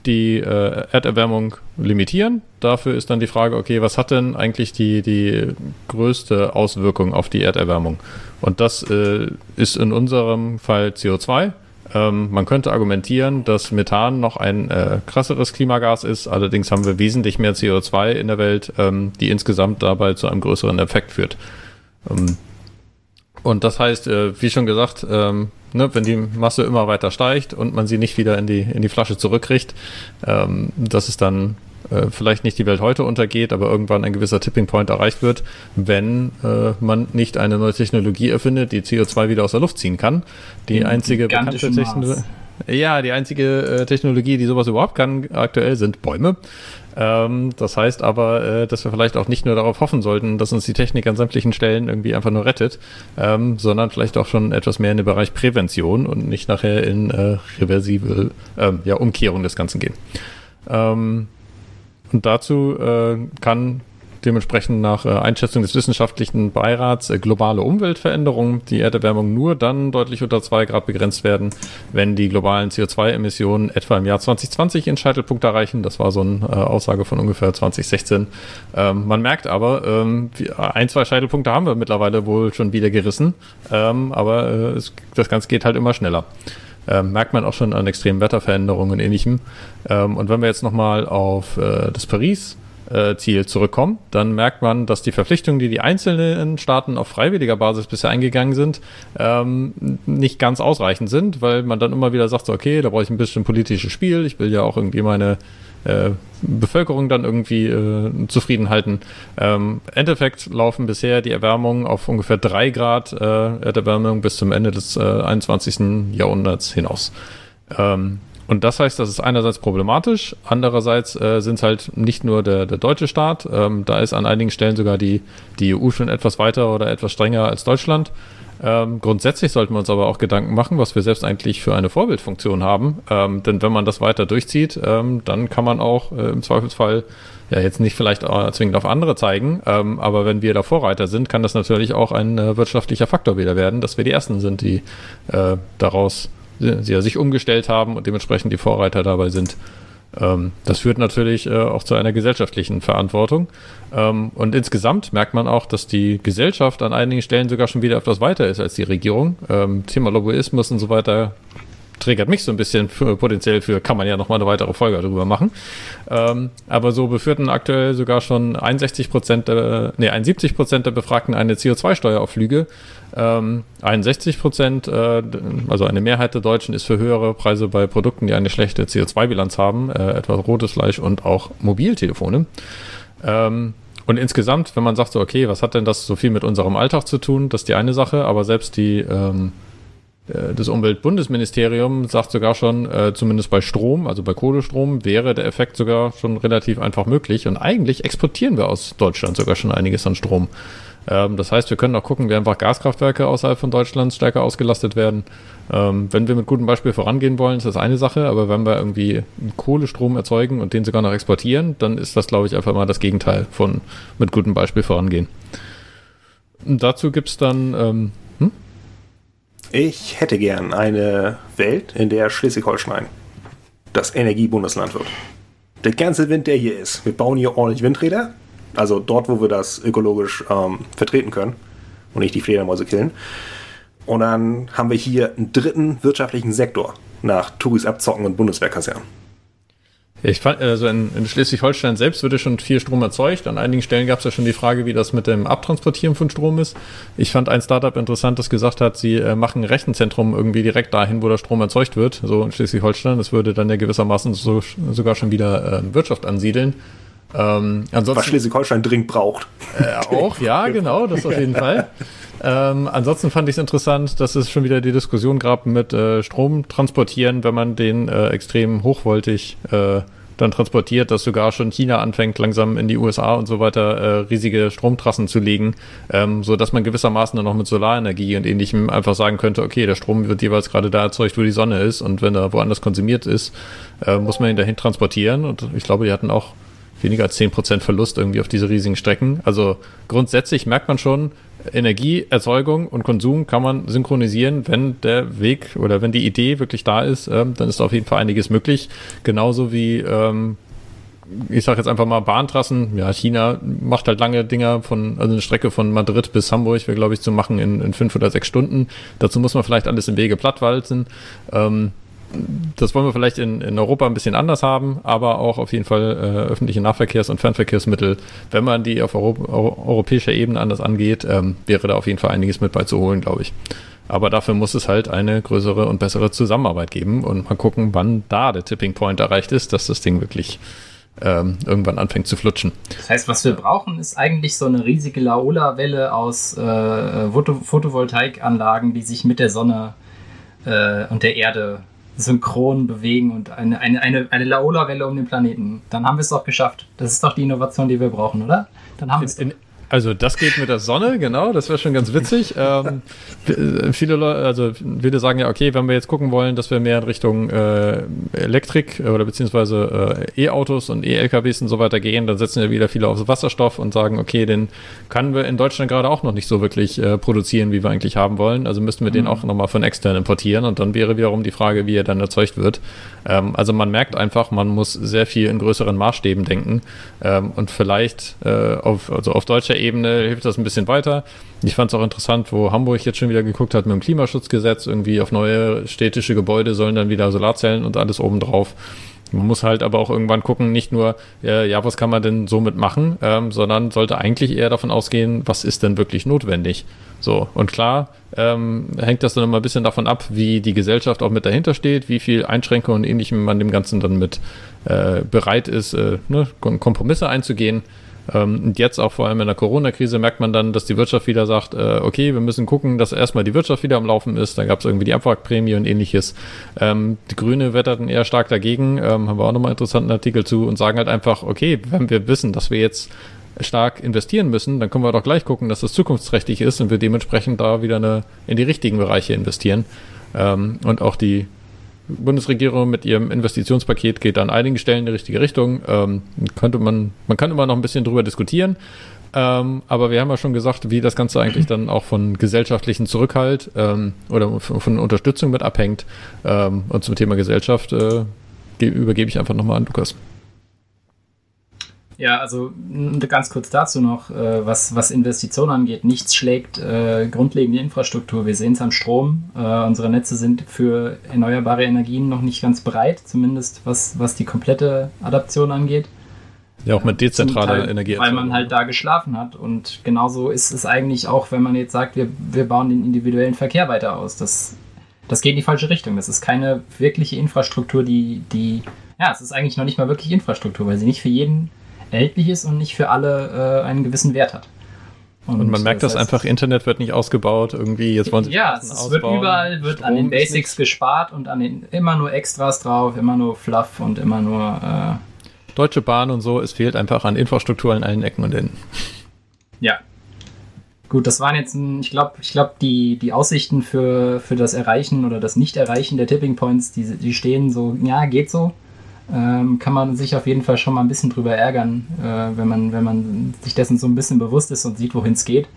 die äh, Erderwärmung limitieren. Dafür ist dann die Frage, okay, was hat denn eigentlich die, die größte Auswirkung auf die Erderwärmung? Und das äh, ist in unserem Fall CO2. Ähm, man könnte argumentieren, dass Methan noch ein äh, krasseres Klimagas ist. Allerdings haben wir wesentlich mehr CO2 in der Welt, ähm, die insgesamt dabei zu einem größeren Effekt führt. Ähm, und das heißt, äh, wie schon gesagt, ähm, ne, wenn die Masse immer weiter steigt und man sie nicht wieder in die, in die Flasche zurückkriegt, ähm, dass es dann äh, vielleicht nicht die Welt heute untergeht, aber irgendwann ein gewisser Tipping Point erreicht wird, wenn äh, man nicht eine neue Technologie erfindet, die CO2 wieder aus der Luft ziehen kann. Die einzige bekannte Technologie. Ja, die einzige äh, Technologie, die sowas überhaupt kann aktuell, sind Bäume. Ähm, das heißt aber, äh, dass wir vielleicht auch nicht nur darauf hoffen sollten, dass uns die Technik an sämtlichen Stellen irgendwie einfach nur rettet, ähm, sondern vielleicht auch schon etwas mehr in den Bereich Prävention und nicht nachher in äh, reversible äh, ja, Umkehrung des Ganzen gehen. Ähm, und dazu äh, kann dementsprechend nach äh, Einschätzung des wissenschaftlichen Beirats äh, globale Umweltveränderungen, die Erderwärmung nur dann deutlich unter 2 Grad begrenzt werden, wenn die globalen CO2-Emissionen etwa im Jahr 2020 ihren Scheitelpunkt erreichen. Das war so eine äh, Aussage von ungefähr 2016. Ähm, man merkt aber, ähm, ein, zwei Scheitelpunkte haben wir mittlerweile wohl schon wieder gerissen, ähm, aber äh, es, das Ganze geht halt immer schneller. Ähm, merkt man auch schon an extremen Wetterveränderungen und ähnlichem. Ähm, und wenn wir jetzt nochmal auf äh, das Paris Ziel zurückkommen, dann merkt man, dass die Verpflichtungen, die die einzelnen Staaten auf freiwilliger Basis bisher eingegangen sind, ähm, nicht ganz ausreichend sind, weil man dann immer wieder sagt, so, okay, da brauche ich ein bisschen politisches Spiel, ich will ja auch irgendwie meine äh, Bevölkerung dann irgendwie äh, zufrieden halten. Ähm, Endeffekt laufen bisher die Erwärmungen auf ungefähr drei Grad äh, Erderwärmung bis zum Ende des äh, 21. Jahrhunderts hinaus. Ähm, und das heißt, das ist einerseits problematisch, andererseits äh, sind es halt nicht nur der, der deutsche Staat, ähm, da ist an einigen Stellen sogar die, die EU schon etwas weiter oder etwas strenger als Deutschland. Ähm, grundsätzlich sollten wir uns aber auch Gedanken machen, was wir selbst eigentlich für eine Vorbildfunktion haben. Ähm, denn wenn man das weiter durchzieht, ähm, dann kann man auch äh, im Zweifelsfall ja jetzt nicht vielleicht zwingend auf andere zeigen, ähm, aber wenn wir da Vorreiter sind, kann das natürlich auch ein äh, wirtschaftlicher Faktor wieder werden, dass wir die Ersten sind, die äh, daraus sie ja sich umgestellt haben und dementsprechend die Vorreiter dabei sind. Ähm, das führt natürlich äh, auch zu einer gesellschaftlichen Verantwortung. Ähm, und insgesamt merkt man auch, dass die Gesellschaft an einigen Stellen sogar schon wieder etwas weiter ist als die Regierung. Ähm, Thema Lobbyismus und so weiter triggert mich so ein bisschen für, potenziell für, kann man ja nochmal eine weitere Folge darüber machen. Ähm, aber so beführten aktuell sogar schon 61 Prozent, nee, 71 Prozent der Befragten eine CO2-Steuer auf Flüge. Ähm, 61 Prozent, äh, also eine Mehrheit der Deutschen ist für höhere Preise bei Produkten, die eine schlechte CO2-Bilanz haben, äh, etwa rotes Fleisch und auch Mobiltelefone. Ähm, und insgesamt, wenn man sagt so, okay, was hat denn das so viel mit unserem Alltag zu tun, das ist die eine Sache, aber selbst die ähm, äh, das Umweltbundesministerium sagt sogar schon, äh, zumindest bei Strom, also bei Kohlestrom, wäre der Effekt sogar schon relativ einfach möglich. Und eigentlich exportieren wir aus Deutschland sogar schon einiges an Strom. Ähm, das heißt, wir können auch gucken, wie einfach Gaskraftwerke außerhalb von Deutschland stärker ausgelastet werden. Ähm, wenn wir mit gutem Beispiel vorangehen wollen, ist das eine Sache, aber wenn wir irgendwie Kohlestrom erzeugen und den sogar noch exportieren, dann ist das, glaube ich, einfach mal das Gegenteil von mit gutem Beispiel vorangehen. Und dazu gibt es dann ähm, ich hätte gern eine Welt, in der Schleswig-Holstein das Energiebundesland wird. Der ganze Wind, der hier ist, wir bauen hier ordentlich Windräder, also dort, wo wir das ökologisch ähm, vertreten können und nicht die Fledermäuse killen. Und dann haben wir hier einen dritten wirtschaftlichen Sektor nach Touris Abzocken und Bundeswehrkasernen. Ich fand, also in, in Schleswig-Holstein selbst wird ja schon viel Strom erzeugt. An einigen Stellen gab es ja schon die Frage, wie das mit dem Abtransportieren von Strom ist. Ich fand ein Startup interessant, das gesagt hat, sie äh, machen ein Rechenzentrum irgendwie direkt dahin, wo der Strom erzeugt wird, so in Schleswig-Holstein. Das würde dann ja gewissermaßen so, sogar schon wieder äh, Wirtschaft ansiedeln. Ähm, ansonsten, Was Schleswig-Holstein dringend braucht. Äh, auch, ja, (laughs) genau, das auf jeden Fall. Ähm, ansonsten fand ich es interessant, dass es schon wieder die Diskussion gab mit äh, Strom transportieren, wenn man den äh, extrem hochvoltig äh, dann transportiert, dass sogar schon China anfängt, langsam in die USA und so weiter äh, riesige Stromtrassen zu legen, ähm, so man gewissermaßen dann noch mit Solarenergie und ähnlichem einfach sagen könnte, okay, der Strom wird jeweils gerade da erzeugt, wo die Sonne ist. Und wenn er woanders konsumiert ist, äh, muss man ihn dahin transportieren. Und ich glaube, die hatten auch weniger als 10% Verlust irgendwie auf diese riesigen Strecken. Also grundsätzlich merkt man schon, Energieerzeugung und Konsum kann man synchronisieren, wenn der Weg oder wenn die Idee wirklich da ist, ähm, dann ist auf jeden Fall einiges möglich. Genauso wie ähm, ich sage jetzt einfach mal Bahntrassen. Ja, China macht halt lange Dinger von, also eine Strecke von Madrid bis Hamburg wäre, glaube ich, zu machen in, in fünf oder sechs Stunden. Dazu muss man vielleicht alles im Wege plattwalzen. Ähm, das wollen wir vielleicht in, in Europa ein bisschen anders haben, aber auch auf jeden Fall äh, öffentliche Nahverkehrs- und Fernverkehrsmittel, wenn man die auf Euro europäischer Ebene anders angeht, ähm, wäre da auf jeden Fall einiges mit beizuholen, glaube ich. Aber dafür muss es halt eine größere und bessere Zusammenarbeit geben und mal gucken, wann da der Tipping Point erreicht ist, dass das Ding wirklich ähm, irgendwann anfängt zu flutschen. Das heißt, was wir brauchen, ist eigentlich so eine riesige Laola-Welle aus äh, Photovoltaikanlagen, die sich mit der Sonne äh, und der Erde synchron bewegen und eine, eine, eine, eine Laola-Welle um den Planeten. Dann haben wir es doch geschafft. Das ist doch die Innovation, die wir brauchen, oder? Dann haben wir es. Also das geht mit der Sonne, genau, das wäre schon ganz witzig. Ähm, viele Leute, also viele sagen ja, okay, wenn wir jetzt gucken wollen, dass wir mehr in Richtung äh, Elektrik oder beziehungsweise äh, E-Autos und E-LKWs und so weiter gehen, dann setzen ja wieder viele auf Wasserstoff und sagen, okay, den können wir in Deutschland gerade auch noch nicht so wirklich äh, produzieren, wie wir eigentlich haben wollen. Also müssten wir mhm. den auch nochmal von extern importieren und dann wäre wiederum die Frage, wie er dann erzeugt wird. Ähm, also man merkt einfach, man muss sehr viel in größeren Maßstäben denken ähm, und vielleicht äh, auf, also auf deutscher Ebene hilft das ein bisschen weiter. Ich fand es auch interessant, wo Hamburg jetzt schon wieder geguckt hat mit dem Klimaschutzgesetz, irgendwie auf neue städtische Gebäude sollen dann wieder Solarzellen und alles obendrauf. Man muss halt aber auch irgendwann gucken, nicht nur, äh, ja, was kann man denn somit machen, ähm, sondern sollte eigentlich eher davon ausgehen, was ist denn wirklich notwendig. So, und klar ähm, hängt das dann immer ein bisschen davon ab, wie die Gesellschaft auch mit dahinter steht, wie viel Einschränkungen und ähnlichem man dem Ganzen dann mit äh, bereit ist, äh, ne, Kompromisse einzugehen. Ähm, und jetzt auch vor allem in der Corona-Krise merkt man dann, dass die Wirtschaft wieder sagt, äh, okay, wir müssen gucken, dass erstmal die Wirtschaft wieder am Laufen ist. Da gab es irgendwie die Abwrackprämie und ähnliches. Ähm, die Grüne wetterten eher stark dagegen, ähm, haben wir auch nochmal einen interessanten Artikel zu und sagen halt einfach, okay, wenn wir wissen, dass wir jetzt stark investieren müssen, dann können wir doch gleich gucken, dass das zukunftsträchtig ist und wir dementsprechend da wieder eine, in die richtigen Bereiche investieren. Und auch die Bundesregierung mit ihrem Investitionspaket geht an einigen Stellen in die richtige Richtung. Ähm, könnte man, man kann immer noch ein bisschen drüber diskutieren. Ähm, aber wir haben ja schon gesagt, wie das Ganze eigentlich dann auch von gesellschaftlichen Zurückhalt ähm, oder von, Unterstützung mit abhängt. Ähm, und zum Thema Gesellschaft äh, übergebe ich einfach nochmal an Lukas. Ja, also ganz kurz dazu noch, äh, was, was Investitionen angeht. Nichts schlägt äh, grundlegende Infrastruktur. Wir sehen es am Strom. Äh, unsere Netze sind für erneuerbare Energien noch nicht ganz bereit, zumindest was, was die komplette Adaption angeht. Ja, auch mit dezentraler Energie. Weil man halt da geschlafen hat. Und genauso ist es eigentlich auch, wenn man jetzt sagt, wir, wir bauen den individuellen Verkehr weiter aus. Das, das geht in die falsche Richtung. Das ist keine wirkliche Infrastruktur, die, die, ja, es ist eigentlich noch nicht mal wirklich Infrastruktur, weil sie nicht für jeden erhältlich ist und nicht für alle äh, einen gewissen Wert hat. Und, und man merkt das, heißt, einfach, Internet wird nicht ausgebaut, irgendwie, jetzt wollen sie Ja, es ausbauen. wird überall, wird Strom an den Basics gespart und an den immer nur Extras drauf, immer nur Fluff und immer nur äh Deutsche Bahn und so, es fehlt einfach an Infrastruktur an allen Ecken und Enden. Ja. Gut, das waren jetzt, ich glaube, ich glaube, die, die Aussichten für, für das Erreichen oder das Nicht-Erreichen der Tipping Points, die, die stehen so, ja, geht so ähm, kann man sich auf jeden Fall schon mal ein bisschen drüber ärgern, äh, wenn, man, wenn man sich dessen so ein bisschen bewusst ist und sieht, wohin es geht.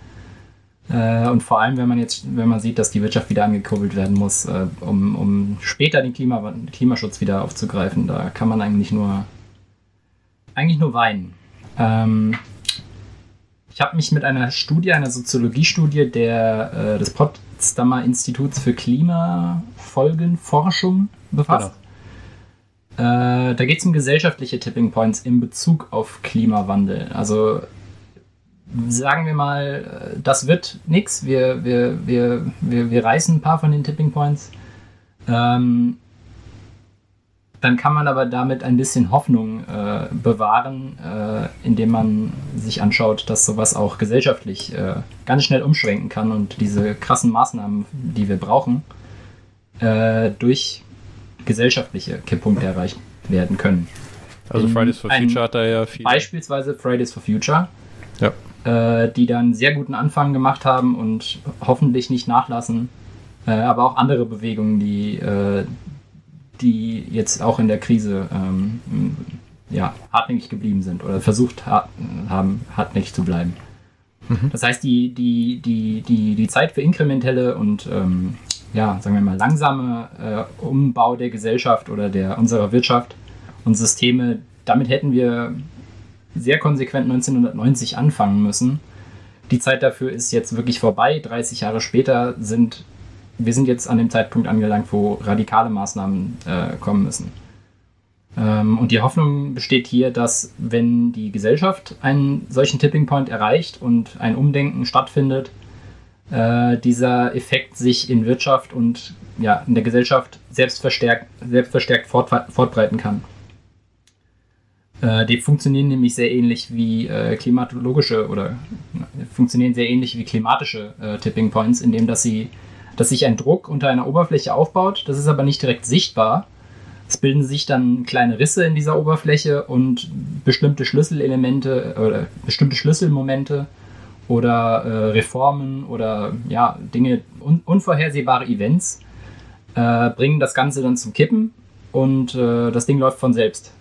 Äh, und vor allem, wenn man jetzt, wenn man sieht, dass die Wirtschaft wieder angekurbelt werden muss, äh, um, um später den Klima, Klimaschutz wieder aufzugreifen, da kann man eigentlich nur eigentlich nur weinen. Ähm, ich habe mich mit einer Studie, einer Soziologiestudie der, äh, des Potsdamer Instituts für Klimafolgenforschung befasst. Genau. Äh, da geht es um gesellschaftliche Tipping Points in Bezug auf Klimawandel. Also sagen wir mal, äh, das wird nichts. Wir, wir, wir, wir, wir reißen ein paar von den Tipping Points. Ähm, dann kann man aber damit ein bisschen Hoffnung äh, bewahren, äh, indem man sich anschaut, dass sowas auch gesellschaftlich äh, ganz schnell umschwenken kann und diese krassen Maßnahmen, die wir brauchen, äh, durch gesellschaftliche Kipppunkte erreicht werden können. Also Fridays for Future hat da ja viel. Beispielsweise Fridays for Future. Ja. Äh, die dann sehr guten Anfang gemacht haben und hoffentlich nicht nachlassen. Äh, aber auch andere Bewegungen, die, äh, die jetzt auch in der Krise ähm, ja, hartnäckig geblieben sind oder versucht haben, hartnäckig zu bleiben. Mhm. Das heißt, die, die, die, die, die Zeit für inkrementelle und ähm, ja, sagen wir mal, langsame äh, Umbau der Gesellschaft oder der unserer Wirtschaft und Systeme, damit hätten wir sehr konsequent 1990 anfangen müssen. Die Zeit dafür ist jetzt wirklich vorbei. 30 Jahre später sind wir sind jetzt an dem Zeitpunkt angelangt, wo radikale Maßnahmen äh, kommen müssen. Ähm, und die Hoffnung besteht hier, dass wenn die Gesellschaft einen solchen Tipping Point erreicht und ein Umdenken stattfindet, äh, dieser Effekt sich in Wirtschaft und ja, in der Gesellschaft selbst verstärkt, selbst verstärkt fort, fortbreiten kann. Äh, die funktionieren nämlich sehr ähnlich wie äh, klimatologische oder funktionieren sehr ähnlich wie klimatische äh, Tipping Points, indem dass sie, dass sich ein Druck unter einer Oberfläche aufbaut. Das ist aber nicht direkt sichtbar, es bilden sich dann kleine Risse in dieser Oberfläche und bestimmte Schlüsselelemente oder bestimmte Schlüsselmomente oder äh, Reformen oder ja, Dinge, un unvorhersehbare Events äh, bringen das Ganze dann zum Kippen und äh, das Ding läuft von selbst.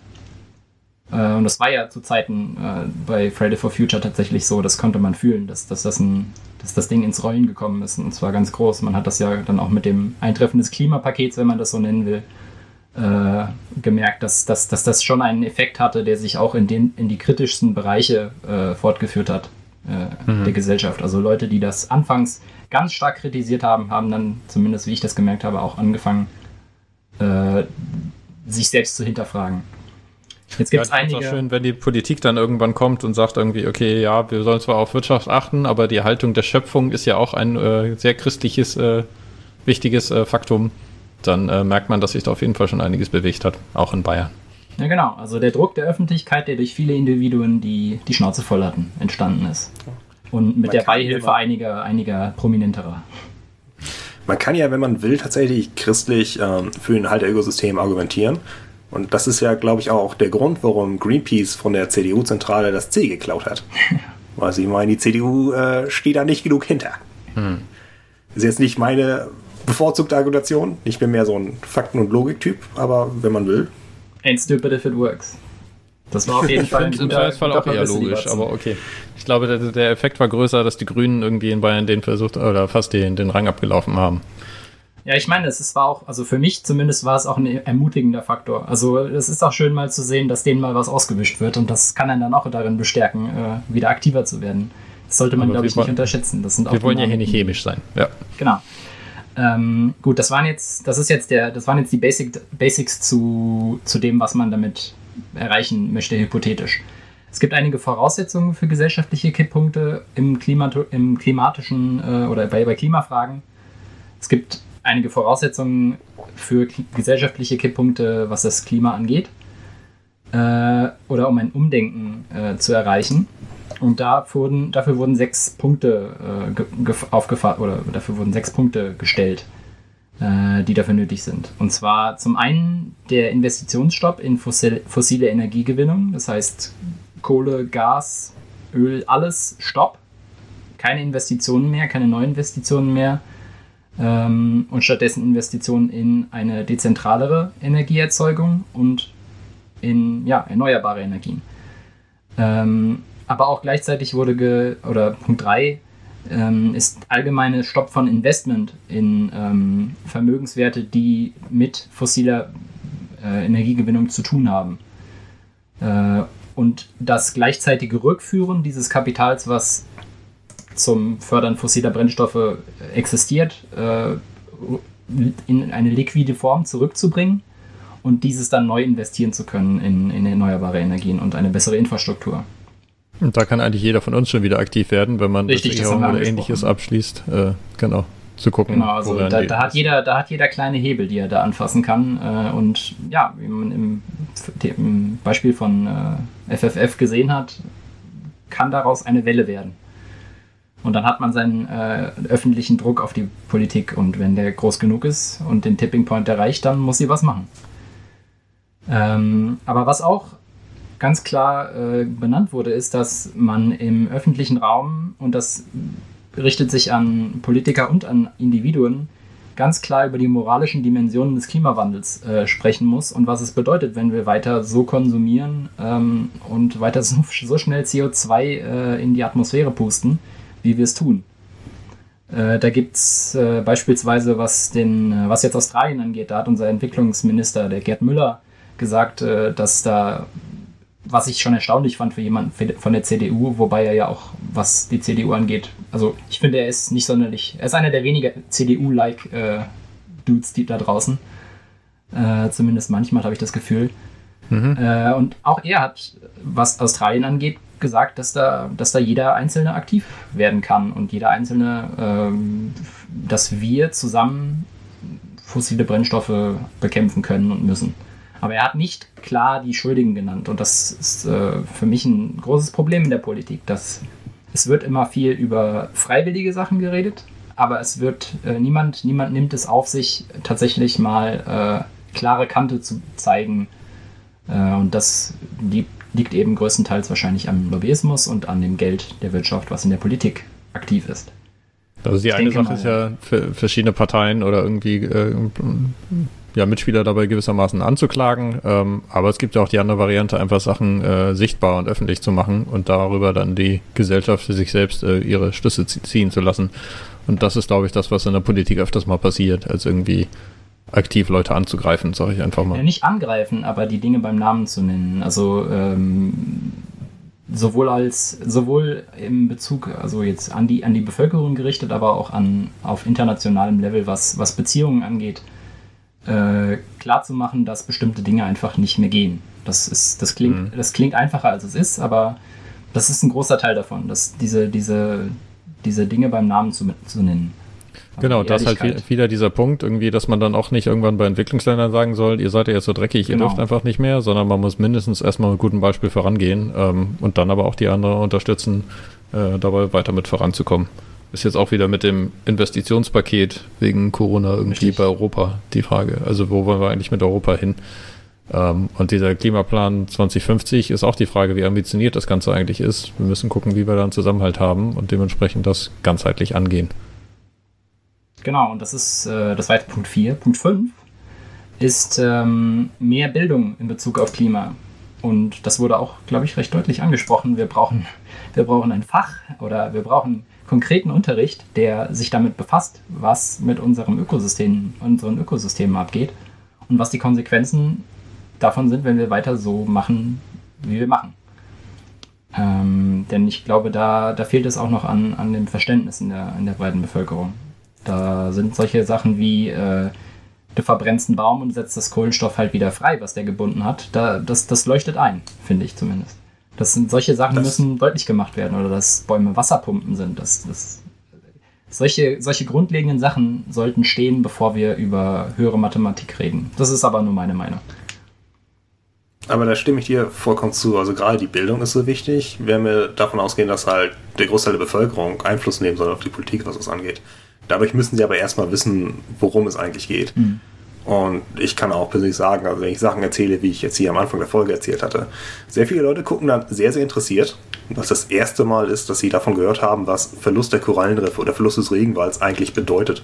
Äh, und das war ja zu Zeiten äh, bei Friday for Future tatsächlich so, das konnte man fühlen, dass, dass, das ein, dass das Ding ins Rollen gekommen ist und zwar ganz groß. Man hat das ja dann auch mit dem Eintreffen des Klimapakets, wenn man das so nennen will, äh, gemerkt, dass, dass, dass das schon einen Effekt hatte, der sich auch in, den, in die kritischsten Bereiche äh, fortgeführt hat äh, mhm. der Gesellschaft. Also Leute, die das anfangs ganz stark kritisiert haben, haben dann, zumindest wie ich das gemerkt habe, auch angefangen, äh, sich selbst zu hinterfragen. Jetzt gibt es ja, einige. Auch schön, wenn die Politik dann irgendwann kommt und sagt irgendwie, okay, ja, wir sollen zwar auf Wirtschaft achten, aber die Haltung der Schöpfung ist ja auch ein äh, sehr christliches, äh, wichtiges äh, Faktum dann äh, merkt man, dass sich da auf jeden Fall schon einiges bewegt hat, auch in Bayern. Ja, genau. Also der Druck der Öffentlichkeit, der durch viele Individuen, die die Schnauze voll hatten, entstanden ist. Und mit man der Beihilfe einiger, einiger prominenterer. Man kann ja, wenn man will, tatsächlich christlich ähm, für ein Halter-Ökosystem argumentieren. Und das ist ja, glaube ich, auch der Grund, warum Greenpeace von der CDU-Zentrale das C geklaut hat. (laughs) Weil sie meinen, die CDU äh, steht da nicht genug hinter. Hm. Ist jetzt nicht meine bevorzugte Argumentation. Ich bin mehr so ein Fakten- und Logik-Typ, aber wenn man will. Ain't stupid if it works. Das war auf jeden (laughs) Fall ein guter, Im Fall auch eher logisch, aber okay. Ich glaube, der, der, Effekt war größer, dass die Grünen irgendwie in Bayern den versucht oder fast den, den Rang abgelaufen haben. Ja, ich meine, es war auch, also für mich zumindest war es auch ein ermutigender Faktor. Also es ist auch schön mal zu sehen, dass denen mal was ausgewischt wird und das kann einen dann auch darin bestärken, äh, wieder aktiver zu werden. Das sollte man, glaube ich, nicht unterschätzen. Wir wollen ja hier nicht chemisch sein. Ja. Genau. Ähm, gut, das waren jetzt, das ist jetzt der, das waren jetzt die Basic, Basics zu, zu dem, was man damit erreichen möchte, hypothetisch. Es gibt einige Voraussetzungen für gesellschaftliche Kipppunkte im, Klimat, im klimatischen äh, oder bei, bei Klimafragen. Es gibt einige Voraussetzungen für gesellschaftliche Kipppunkte, was das Klima angeht. Äh, oder um ein Umdenken äh, zu erreichen. Und da wurden, dafür wurden sechs Punkte äh, aufgefasst oder dafür wurden sechs Punkte gestellt, äh, die dafür nötig sind. Und zwar zum einen der Investitionsstopp in fossil, fossile Energiegewinnung, das heißt Kohle, Gas, Öl, alles Stopp. Keine Investitionen mehr, keine neuen Investitionen mehr. Ähm, und stattdessen Investitionen in eine dezentralere Energieerzeugung und in ja, erneuerbare Energien. Ähm, aber auch gleichzeitig wurde, ge, oder Punkt 3 ähm, ist allgemeine Stopp von Investment in ähm, Vermögenswerte, die mit fossiler äh, Energiegewinnung zu tun haben. Äh, und das gleichzeitige Rückführen dieses Kapitals, was zum Fördern fossiler Brennstoffe existiert, äh, in eine liquide Form zurückzubringen und dieses dann neu investieren zu können in, in erneuerbare Energien und eine bessere Infrastruktur. Und da kann eigentlich jeder von uns schon wieder aktiv werden, wenn man Richtig, das oder ähnliches abschließt. Äh, genau. Zu gucken. Genau, also da, da hat jeder, da hat jeder kleine Hebel, die er da anfassen kann. Äh, und ja, wie man im, im Beispiel von äh, FFF gesehen hat, kann daraus eine Welle werden. Und dann hat man seinen äh, öffentlichen Druck auf die Politik und wenn der groß genug ist und den Tipping Point erreicht, dann muss sie was machen. Ähm, aber was auch ganz klar äh, benannt wurde, ist, dass man im öffentlichen Raum, und das richtet sich an Politiker und an Individuen, ganz klar über die moralischen Dimensionen des Klimawandels äh, sprechen muss und was es bedeutet, wenn wir weiter so konsumieren ähm, und weiter so, so schnell CO2 äh, in die Atmosphäre pusten, wie wir es tun. Äh, da gibt es äh, beispielsweise, was, den, äh, was jetzt Australien angeht, da hat unser Entwicklungsminister, der Gerd Müller, gesagt, äh, dass da, was ich schon erstaunlich fand für jemanden von der CDU, wobei er ja auch, was die CDU angeht, also ich finde, er ist nicht sonderlich, er ist einer der weniger CDU-like äh, Dudes, die da draußen. Äh, zumindest manchmal habe ich das Gefühl. Mhm. und auch er hat, was Australien angeht, gesagt, dass da, dass da jeder Einzelne aktiv werden kann und jeder Einzelne, ähm, dass wir zusammen fossile Brennstoffe bekämpfen können und müssen. Aber er hat nicht klar die Schuldigen genannt und das ist äh, für mich ein großes Problem in der Politik, dass es wird immer viel über freiwillige Sachen geredet, aber es wird äh, niemand, niemand nimmt es auf sich, tatsächlich mal äh, klare Kante zu zeigen. Äh, und das die liegt eben größtenteils wahrscheinlich am Lobbyismus und an dem Geld der Wirtschaft, was in der Politik aktiv ist. Also die ich eine Sache mal, ist ja für verschiedene Parteien oder irgendwie äh, ja, Mitspieler dabei gewissermaßen anzuklagen, ähm, aber es gibt ja auch die andere Variante, einfach Sachen äh, sichtbar und öffentlich zu machen und darüber dann die Gesellschaft für sich selbst äh, ihre Schlüsse ziehen zu lassen. Und das ist, glaube ich, das, was in der Politik öfters mal passiert, als irgendwie aktiv Leute anzugreifen, sage ich einfach mal. Ja, nicht angreifen, aber die Dinge beim Namen zu nennen. Also ähm, sowohl als sowohl im Bezug, also jetzt an die an die Bevölkerung gerichtet, aber auch an auf internationalem Level, was was Beziehungen angeht, äh, klar zu machen, dass bestimmte Dinge einfach nicht mehr gehen. Das ist das klingt mhm. das klingt einfacher als es ist, aber das ist ein großer Teil davon, dass diese diese diese Dinge beim Namen zu, zu nennen. Genau, das ist halt wieder dieser Punkt, irgendwie, dass man dann auch nicht irgendwann bei Entwicklungsländern sagen soll, ihr seid ja jetzt so dreckig, genau. ihr dürft einfach nicht mehr, sondern man muss mindestens erstmal mit gutem Beispiel vorangehen ähm, und dann aber auch die anderen unterstützen, äh, dabei weiter mit voranzukommen. Ist jetzt auch wieder mit dem Investitionspaket wegen Corona irgendwie Richtig. bei Europa die Frage. Also wo wollen wir eigentlich mit Europa hin? Ähm, und dieser Klimaplan 2050 ist auch die Frage, wie ambitioniert das Ganze eigentlich ist. Wir müssen gucken, wie wir da einen Zusammenhalt haben und dementsprechend das ganzheitlich angehen. Genau, und das ist, äh, das jetzt Punkt 4. Punkt 5 ist ähm, mehr Bildung in Bezug auf Klima. Und das wurde auch, glaube ich, recht deutlich angesprochen. Wir brauchen, wir brauchen ein Fach oder wir brauchen konkreten Unterricht, der sich damit befasst, was mit unserem Ökosystem, unseren Ökosystemen abgeht und was die Konsequenzen davon sind, wenn wir weiter so machen, wie wir machen. Ähm, denn ich glaube, da, da fehlt es auch noch an, an dem Verständnis in der, in der breiten Bevölkerung. Da sind solche Sachen wie, äh, du verbrennst einen Baum und setzt das Kohlenstoff halt wieder frei, was der gebunden hat. Da, das, das leuchtet ein, finde ich zumindest. Das sind solche Sachen das müssen deutlich gemacht werden oder dass Bäume Wasserpumpen sind. Das, das, solche, solche grundlegenden Sachen sollten stehen, bevor wir über höhere Mathematik reden. Das ist aber nur meine Meinung. Aber da stimme ich dir vollkommen zu. Also gerade die Bildung ist so wichtig, wenn wir davon ausgehen, dass halt der Großteil der Bevölkerung Einfluss nehmen soll auf die Politik, was das angeht. Dadurch müssen sie aber erstmal wissen, worum es eigentlich geht. Mhm. Und ich kann auch persönlich sagen, also wenn ich Sachen erzähle, wie ich jetzt hier am Anfang der Folge erzählt hatte, sehr viele Leute gucken dann sehr, sehr interessiert, was das erste Mal ist, dass sie davon gehört haben, was Verlust der Korallenriffe oder Verlust des Regenwalds eigentlich bedeutet.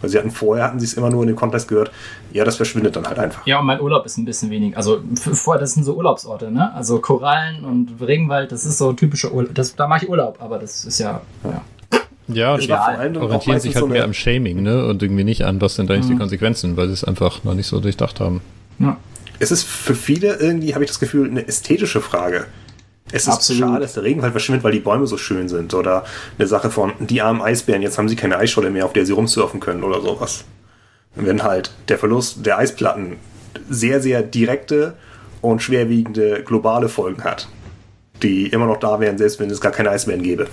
Weil sie hatten vorher, hatten sie es immer nur in dem Kontext gehört, ja, das verschwindet dann halt einfach. Ja, und mein Urlaub ist ein bisschen wenig. Also vorher, das sind so Urlaubsorte, ne? Also Korallen und Regenwald, das ist so typische Urlaub. Da mache ich Urlaub, aber das ist ja, ja. Ja, und vor allem orientieren sich halt so mehr am Shaming, ne? Und irgendwie nicht an, was sind eigentlich mhm. die Konsequenzen, weil sie es einfach noch nicht so durchdacht haben. Ja. Es ist für viele irgendwie, habe ich das Gefühl, eine ästhetische Frage. Es ist Absolut. schade, dass der Regenwald verschwindet, weil die Bäume so schön sind. Oder eine Sache von, die armen Eisbären, jetzt haben sie keine Eisscholle mehr, auf der sie rumsurfen können oder sowas. Wenn halt der Verlust der Eisplatten sehr, sehr direkte und schwerwiegende globale Folgen hat, die immer noch da wären, selbst wenn es gar keine Eisbären gäbe.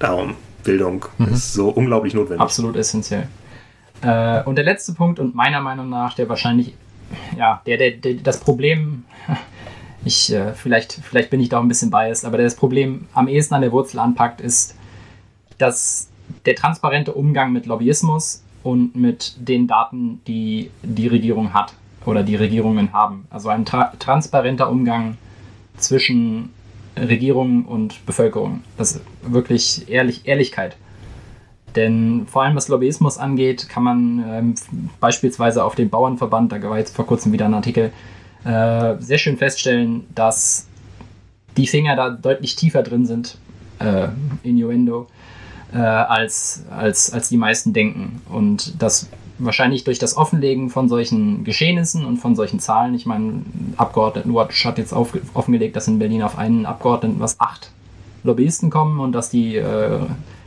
Darum, Bildung mhm. ist so unglaublich notwendig. Absolut essentiell. Äh, und der letzte Punkt und meiner Meinung nach, der wahrscheinlich, ja, der, der, der das Problem, (laughs) ich, äh, vielleicht, vielleicht bin ich da auch ein bisschen biased, aber der das Problem am ehesten an der Wurzel anpackt, ist, dass der transparente Umgang mit Lobbyismus und mit den Daten, die die Regierung hat oder die Regierungen haben. Also ein tra transparenter Umgang zwischen Regierung und Bevölkerung. Das ist wirklich Ehrlich, Ehrlichkeit. Denn vor allem was Lobbyismus angeht, kann man ähm, beispielsweise auf den Bauernverband, da war jetzt vor kurzem wieder ein Artikel, äh, sehr schön feststellen, dass die Finger da deutlich tiefer drin sind, äh, Innuendo, äh, als, als, als die meisten denken. Und das wahrscheinlich durch das Offenlegen von solchen Geschehnissen und von solchen Zahlen, ich meine, Abgeordnetenwatch hat jetzt auf, offengelegt, dass in Berlin auf einen Abgeordneten was acht Lobbyisten kommen und dass die äh,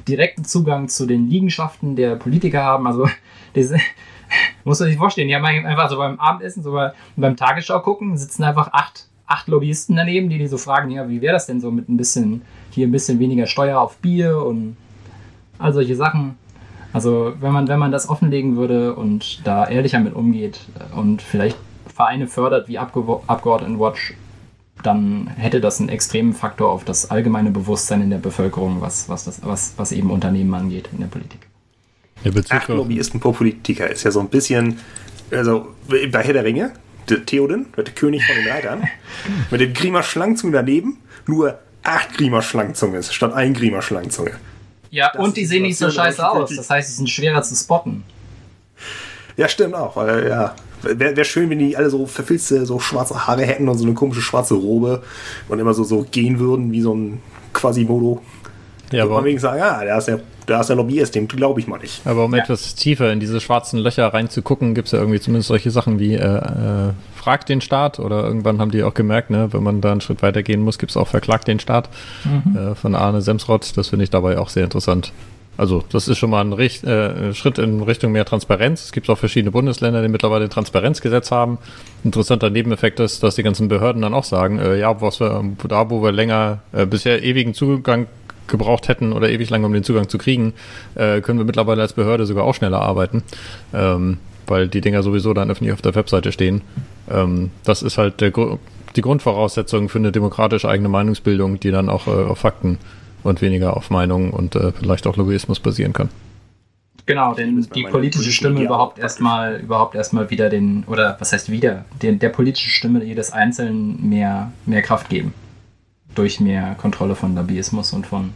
direkten Zugang zu den Liegenschaften der Politiker haben. Also (laughs) diese, (laughs) muss man sich vorstellen, die haben einfach so beim Abendessen, so beim Tagesschau gucken, sitzen einfach acht, acht Lobbyisten daneben, die die so fragen, ja, wie wäre das denn so mit ein bisschen, hier ein bisschen weniger Steuer auf Bier und all solche Sachen. Also wenn man, wenn man das offenlegen würde und da ehrlicher mit umgeht und vielleicht Vereine fördert wie Abgeordnetenwatch, dann hätte das einen extremen Faktor auf das allgemeine Bewusstsein in der Bevölkerung, was, was, das, was, was eben Unternehmen angeht in der Politik. Der Bezug Ach, Lobbyisten pro Politiker ist ja so ein bisschen, also bei Herr der Ringe, der Theoden, der König von den Reitern, (laughs) mit dem Griemer Schlangenzunge daneben, nur acht Griemer Schlangenzunge statt ein Griemer Schlangenzunge. Ja, das und die sehen nicht so scheiße aus. Das heißt, sie sind schwerer zu spotten. Ja, stimmt auch. Weil, ja, wäre wär schön, wenn die alle so verfilzte, so schwarze Haare hätten und so eine komische schwarze Robe und immer so, so gehen würden wie so ein Quasimodo. Ja, aber man wegen sagen, ah, da ist der, da ist der Lobbyist, dem glaube ich mal nicht. Aber um ja. etwas tiefer in diese schwarzen Löcher reinzugucken, gibt es ja irgendwie zumindest solche Sachen wie äh, äh, Frag den Staat oder irgendwann haben die auch gemerkt, ne, wenn man da einen Schritt weiter gehen muss, gibt es auch Verklagt den Staat mhm. äh, von Arne Semsrott. Das finde ich dabei auch sehr interessant. Also das ist schon mal ein Richt, äh, Schritt in Richtung mehr Transparenz. Es gibt auch verschiedene Bundesländer, die mittlerweile ein Transparenzgesetz haben. Interessanter Nebeneffekt ist, dass die ganzen Behörden dann auch sagen, äh, ja, was wir, da wo wir länger äh, bisher ewigen Zugang gebraucht hätten oder ewig lange, um den Zugang zu kriegen, äh, können wir mittlerweile als Behörde sogar auch schneller arbeiten, ähm, weil die Dinger sowieso dann öffentlich auf der Webseite stehen. Ähm, das ist halt der, die Grundvoraussetzung für eine demokratische eigene Meinungsbildung, die dann auch äh, auf Fakten und weniger auf Meinungen und äh, vielleicht auch Lobbyismus basieren kann. Genau, denn die politische Stimme überhaupt erstmal überhaupt erstmal wieder den, oder was heißt wieder, den, der politischen Stimme jedes Einzelnen mehr, mehr Kraft geben durch mehr Kontrolle von Lobbyismus und von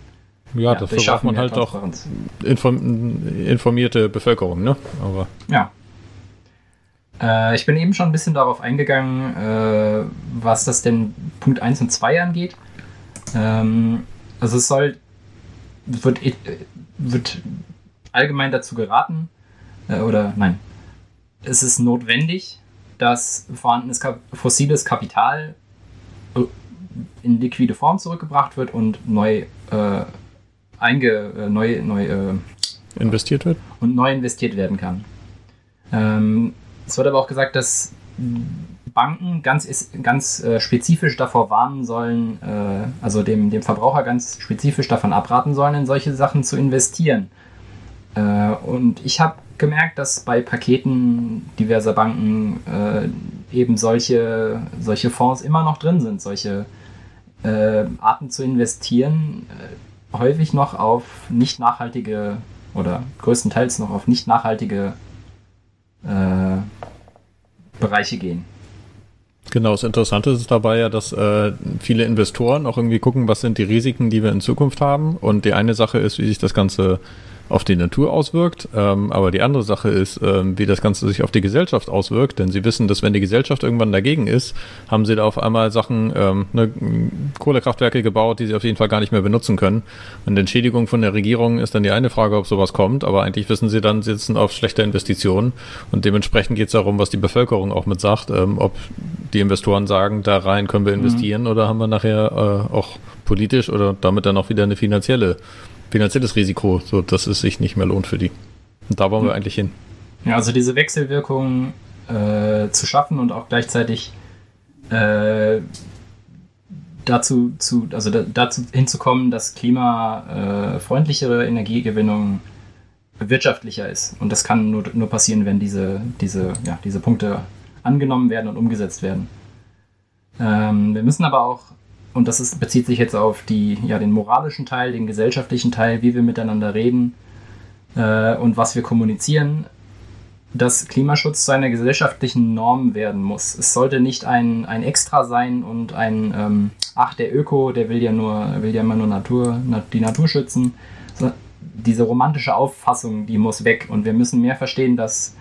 ja, ja dafür braucht man halt auch informierte Bevölkerung, ne? Aber ja. Äh, ich bin eben schon ein bisschen darauf eingegangen, äh, was das denn Punkt 1 und 2 angeht. Ähm, also es soll wird, äh, wird allgemein dazu geraten, äh, oder nein, es ist notwendig, dass vorhandenes Kap fossiles Kapital äh, in liquide Form zurückgebracht wird und neu äh, einge, äh, neu, neu äh, investiert wird und neu investiert werden kann. Ähm, es wird aber auch gesagt, dass Banken ganz, ganz äh, spezifisch davor warnen sollen, äh, also dem, dem Verbraucher ganz spezifisch davon abraten sollen, in solche Sachen zu investieren. Äh, und ich habe gemerkt, dass bei Paketen diverser Banken äh, eben solche, solche Fonds immer noch drin sind, solche äh, Arten zu investieren, äh, häufig noch auf nicht nachhaltige oder größtenteils noch auf nicht nachhaltige äh, Bereiche gehen. Genau, das Interessante ist dabei ja, dass äh, viele Investoren auch irgendwie gucken, was sind die Risiken, die wir in Zukunft haben. Und die eine Sache ist, wie sich das Ganze auf die Natur auswirkt. Ähm, aber die andere Sache ist, ähm, wie das Ganze sich auf die Gesellschaft auswirkt. Denn sie wissen, dass wenn die Gesellschaft irgendwann dagegen ist, haben sie da auf einmal Sachen, ähm, ne, Kohlekraftwerke gebaut, die sie auf jeden Fall gar nicht mehr benutzen können. Und Entschädigung von der Regierung ist dann die eine Frage, ob sowas kommt. Aber eigentlich wissen sie dann, sie sitzen auf schlechte Investitionen. Und dementsprechend geht es darum, was die Bevölkerung auch mit sagt, ähm, ob die Investoren sagen, da rein können wir mhm. investieren mhm. oder haben wir nachher äh, auch politisch oder damit dann auch wieder eine finanzielle finanzielles Risiko, so dass es sich nicht mehr lohnt für die. Und da wollen wir hm. eigentlich hin. Ja, also diese Wechselwirkung äh, zu schaffen und auch gleichzeitig äh, dazu, zu, also da, dazu hinzukommen, dass klimafreundlichere äh, Energiegewinnung wirtschaftlicher ist. Und das kann nur, nur passieren, wenn diese, diese, ja, diese Punkte angenommen werden und umgesetzt werden. Ähm, wir müssen aber auch und das ist, bezieht sich jetzt auf die, ja, den moralischen Teil, den gesellschaftlichen Teil, wie wir miteinander reden äh, und was wir kommunizieren, dass Klimaschutz zu einer gesellschaftlichen Norm werden muss. Es sollte nicht ein, ein Extra sein und ein, ähm, ach, der Öko, der will ja nur, will ja immer nur Natur, die Natur schützen. diese romantische Auffassung, die muss weg. Und wir müssen mehr verstehen, dass,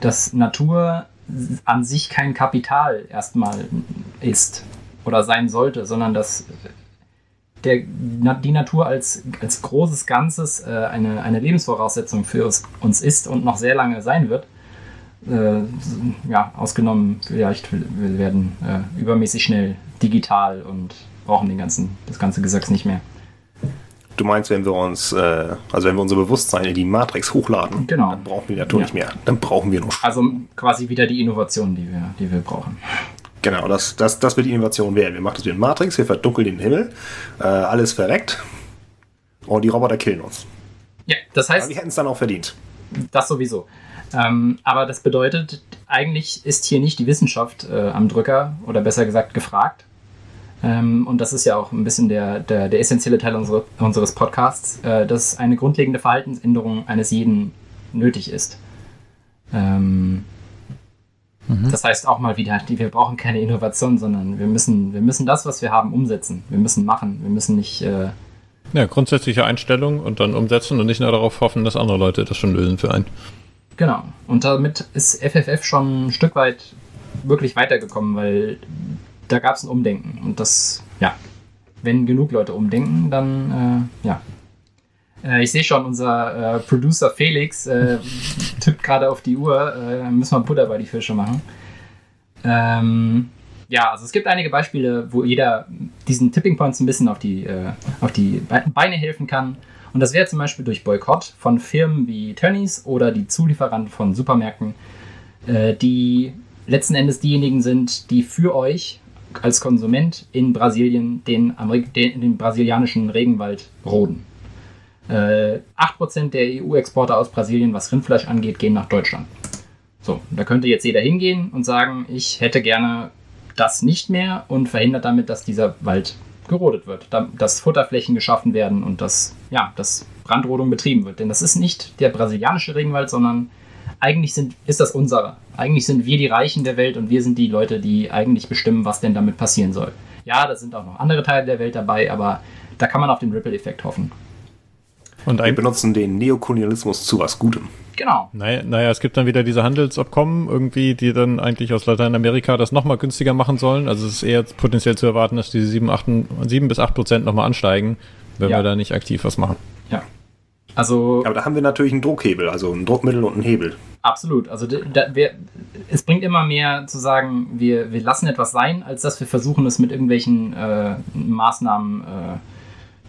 dass Natur an sich kein Kapital erstmal ist oder sein sollte, sondern dass der, die Natur als, als großes Ganzes äh, eine, eine Lebensvoraussetzung für uns ist und noch sehr lange sein wird. Äh, ja, ausgenommen, vielleicht wir werden äh, übermäßig schnell digital und brauchen den ganzen, das ganze Gesöcks nicht mehr. Du meinst, wenn wir uns, äh, also wenn wir unser Bewusstsein in die Matrix hochladen, genau. dann brauchen wir die Natur ja. nicht mehr. Dann brauchen wir nur. Also quasi wieder die Innovation, die wir, die wir brauchen. Genau, das, das, das wird die Innovation werden. Wir machen das wie in Matrix, wir verdunkeln den Himmel, äh, alles verreckt und die Roboter killen uns. Ja, das heißt. Aber wir hätten es dann auch verdient. Das sowieso. Ähm, aber das bedeutet, eigentlich ist hier nicht die Wissenschaft äh, am Drücker oder besser gesagt gefragt. Ähm, und das ist ja auch ein bisschen der, der, der essentielle Teil unsere, unseres Podcasts, äh, dass eine grundlegende Verhaltensänderung eines jeden nötig ist. Ähm, mhm. Das heißt auch mal wieder, wir brauchen keine Innovation, sondern wir müssen, wir müssen das, was wir haben, umsetzen. Wir müssen machen. Wir müssen nicht. Äh, ja, grundsätzliche Einstellung und dann umsetzen und nicht nur darauf hoffen, dass andere Leute das schon lösen für einen. Genau. Und damit ist FFF schon ein Stück weit wirklich weitergekommen, weil da gab es ein Umdenken. Und das, ja, wenn genug Leute umdenken, dann, äh, ja. Äh, ich sehe schon, unser äh, Producer Felix äh, tippt gerade auf die Uhr. Äh, müssen wir Butter bei die Fische machen. Ähm, ja, also es gibt einige Beispiele, wo jeder diesen Tipping Points ein bisschen auf die, äh, auf die Beine helfen kann. Und das wäre zum Beispiel durch Boykott von Firmen wie Tönnies oder die Zulieferanten von Supermärkten, äh, die letzten Endes diejenigen sind, die für euch als Konsument in Brasilien den, den, den brasilianischen Regenwald roden. Äh, 8% der EU-Exporte aus Brasilien, was Rindfleisch angeht, gehen nach Deutschland. So, da könnte jetzt jeder hingehen und sagen, ich hätte gerne das nicht mehr und verhindert damit, dass dieser Wald gerodet wird, dass Futterflächen geschaffen werden und dass, ja, dass Brandrodung betrieben wird. Denn das ist nicht der brasilianische Regenwald, sondern eigentlich sind, ist das unserer. Eigentlich sind wir die Reichen der Welt und wir sind die Leute, die eigentlich bestimmen, was denn damit passieren soll. Ja, da sind auch noch andere Teile der Welt dabei, aber da kann man auf den Ripple-Effekt hoffen. Und wir benutzen den Neokolonialismus zu was Gutem. Genau. Naja, naja, es gibt dann wieder diese Handelsabkommen irgendwie, die dann eigentlich aus Lateinamerika das nochmal günstiger machen sollen. Also es ist eher potenziell zu erwarten, dass diese 7, 8, 7 bis 8 Prozent nochmal ansteigen, wenn ja. wir da nicht aktiv was machen. Ja. Also, Aber da haben wir natürlich einen Druckhebel, also ein Druckmittel und einen Hebel. Absolut. Also da, wir, es bringt immer mehr zu sagen, wir, wir lassen etwas sein, als dass wir versuchen, es mit irgendwelchen äh, Maßnahmen äh,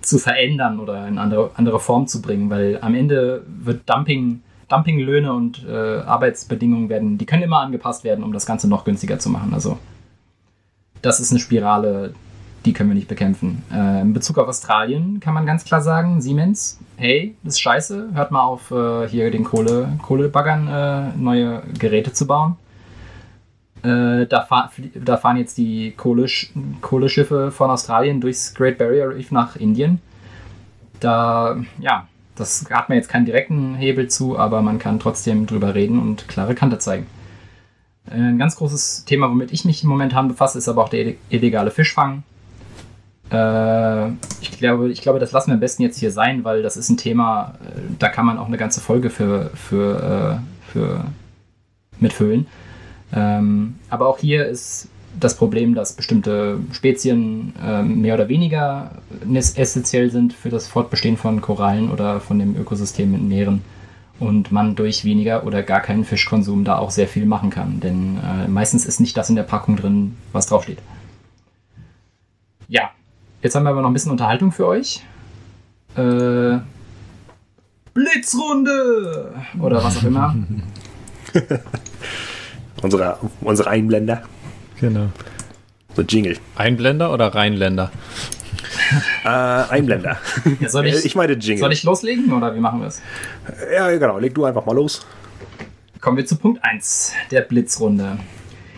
zu verändern oder in andere, andere Form zu bringen, weil am Ende wird Dumping Dumpinglöhne und äh, Arbeitsbedingungen werden, die können immer angepasst werden, um das Ganze noch günstiger zu machen. Also das ist eine Spirale, die können wir nicht bekämpfen. Äh, in Bezug auf Australien kann man ganz klar sagen, Siemens, hey, das ist scheiße, hört mal auf, äh, hier den Kohle, Kohlebaggern äh, neue Geräte zu bauen. Äh, da, fahr, da, fahren jetzt die Kohlesch Kohleschiffe von Australien durchs Great Barrier Reef nach Indien. Da, ja, das hat man jetzt keinen direkten Hebel zu, aber man kann trotzdem drüber reden und klare Kante zeigen. Ein ganz großes Thema, womit ich mich momentan befasse, ist aber auch der illegale Fischfang. Äh, ich, glaube, ich glaube, das lassen wir am besten jetzt hier sein, weil das ist ein Thema, äh, da kann man auch eine ganze Folge für, für, äh, für mitfüllen. Ähm, aber auch hier ist das Problem, dass bestimmte Spezien äh, mehr oder weniger essentiell sind für das Fortbestehen von Korallen oder von dem Ökosystem in Meeren und man durch weniger oder gar keinen Fischkonsum da auch sehr viel machen kann. Denn äh, meistens ist nicht das in der Packung drin, was draufsteht. Ja, jetzt haben wir aber noch ein bisschen Unterhaltung für euch. Äh, Blitzrunde! Oder was auch immer. (laughs) unsere, unsere Einblender. Genau. So Jingle. Einblender oder Rheinländer? äh, Einblender. Ja, soll ich, ich meine Jingle. Soll ich loslegen oder wie machen wir es? Ja, genau. Leg du einfach mal los. Kommen wir zu Punkt 1 der Blitzrunde.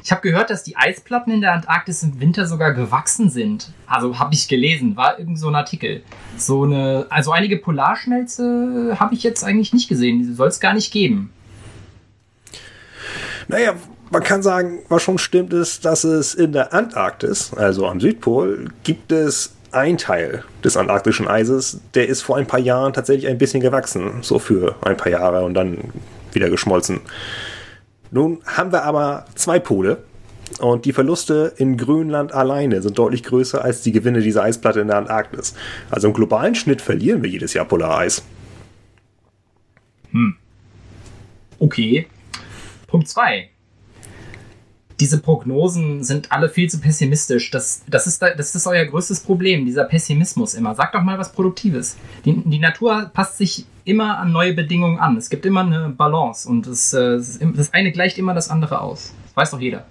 Ich habe gehört, dass die Eisplatten in der Antarktis im Winter sogar gewachsen sind. Also habe ich gelesen, war irgend so ein Artikel. So eine, also einige Polarschmelze habe ich jetzt eigentlich nicht gesehen. Die soll es gar nicht geben. Naja, man kann sagen, was schon stimmt, ist, dass es in der Antarktis, also am Südpol, gibt es ein Teil des antarktischen Eises, der ist vor ein paar Jahren tatsächlich ein bisschen gewachsen, so für ein paar Jahre und dann wieder geschmolzen. Nun haben wir aber zwei Pole und die Verluste in Grönland alleine sind deutlich größer als die Gewinne dieser Eisplatte in der Antarktis. Also im globalen Schnitt verlieren wir jedes Jahr Polareis. Hm. Okay. Punkt 2 diese Prognosen sind alle viel zu pessimistisch. Das, das, ist, das ist euer größtes Problem, dieser Pessimismus immer. Sagt doch mal was Produktives. Die, die Natur passt sich immer an neue Bedingungen an. Es gibt immer eine Balance und das, äh, das eine gleicht immer das andere aus. Das weiß doch jeder.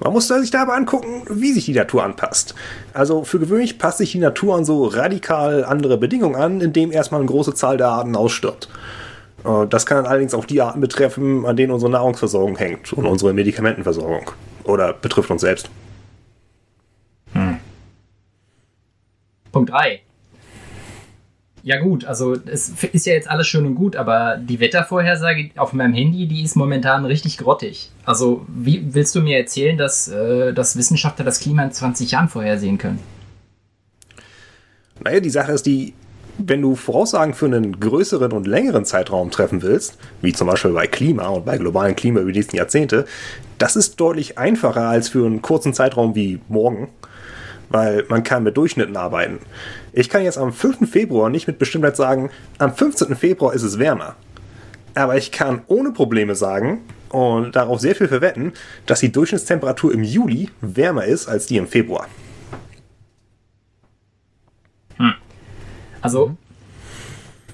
Man muss sich da aber angucken, wie sich die Natur anpasst. Also für gewöhnlich passt sich die Natur an so radikal andere Bedingungen an, indem erstmal eine große Zahl der Arten ausstirbt. Äh, das kann allerdings auch die Arten betreffen, an denen unsere Nahrungsversorgung hängt und unsere Medikamentenversorgung. Oder betrifft uns selbst. Hm. Punkt 3. Ja gut, also es ist ja jetzt alles schön und gut, aber die Wettervorhersage auf meinem Handy, die ist momentan richtig grottig. Also wie willst du mir erzählen, dass, äh, dass Wissenschaftler das Klima in 20 Jahren vorhersehen können? Naja, die Sache ist die, wenn du Voraussagen für einen größeren und längeren Zeitraum treffen willst, wie zum Beispiel bei Klima und bei globalen Klima über die nächsten Jahrzehnte, das ist deutlich einfacher als für einen kurzen Zeitraum wie morgen, weil man kann mit Durchschnitten arbeiten. Ich kann jetzt am 5. Februar nicht mit Bestimmtheit sagen, am 15. Februar ist es wärmer. Aber ich kann ohne Probleme sagen und darauf sehr viel verwetten, dass die Durchschnittstemperatur im Juli wärmer ist als die im Februar. Also mhm.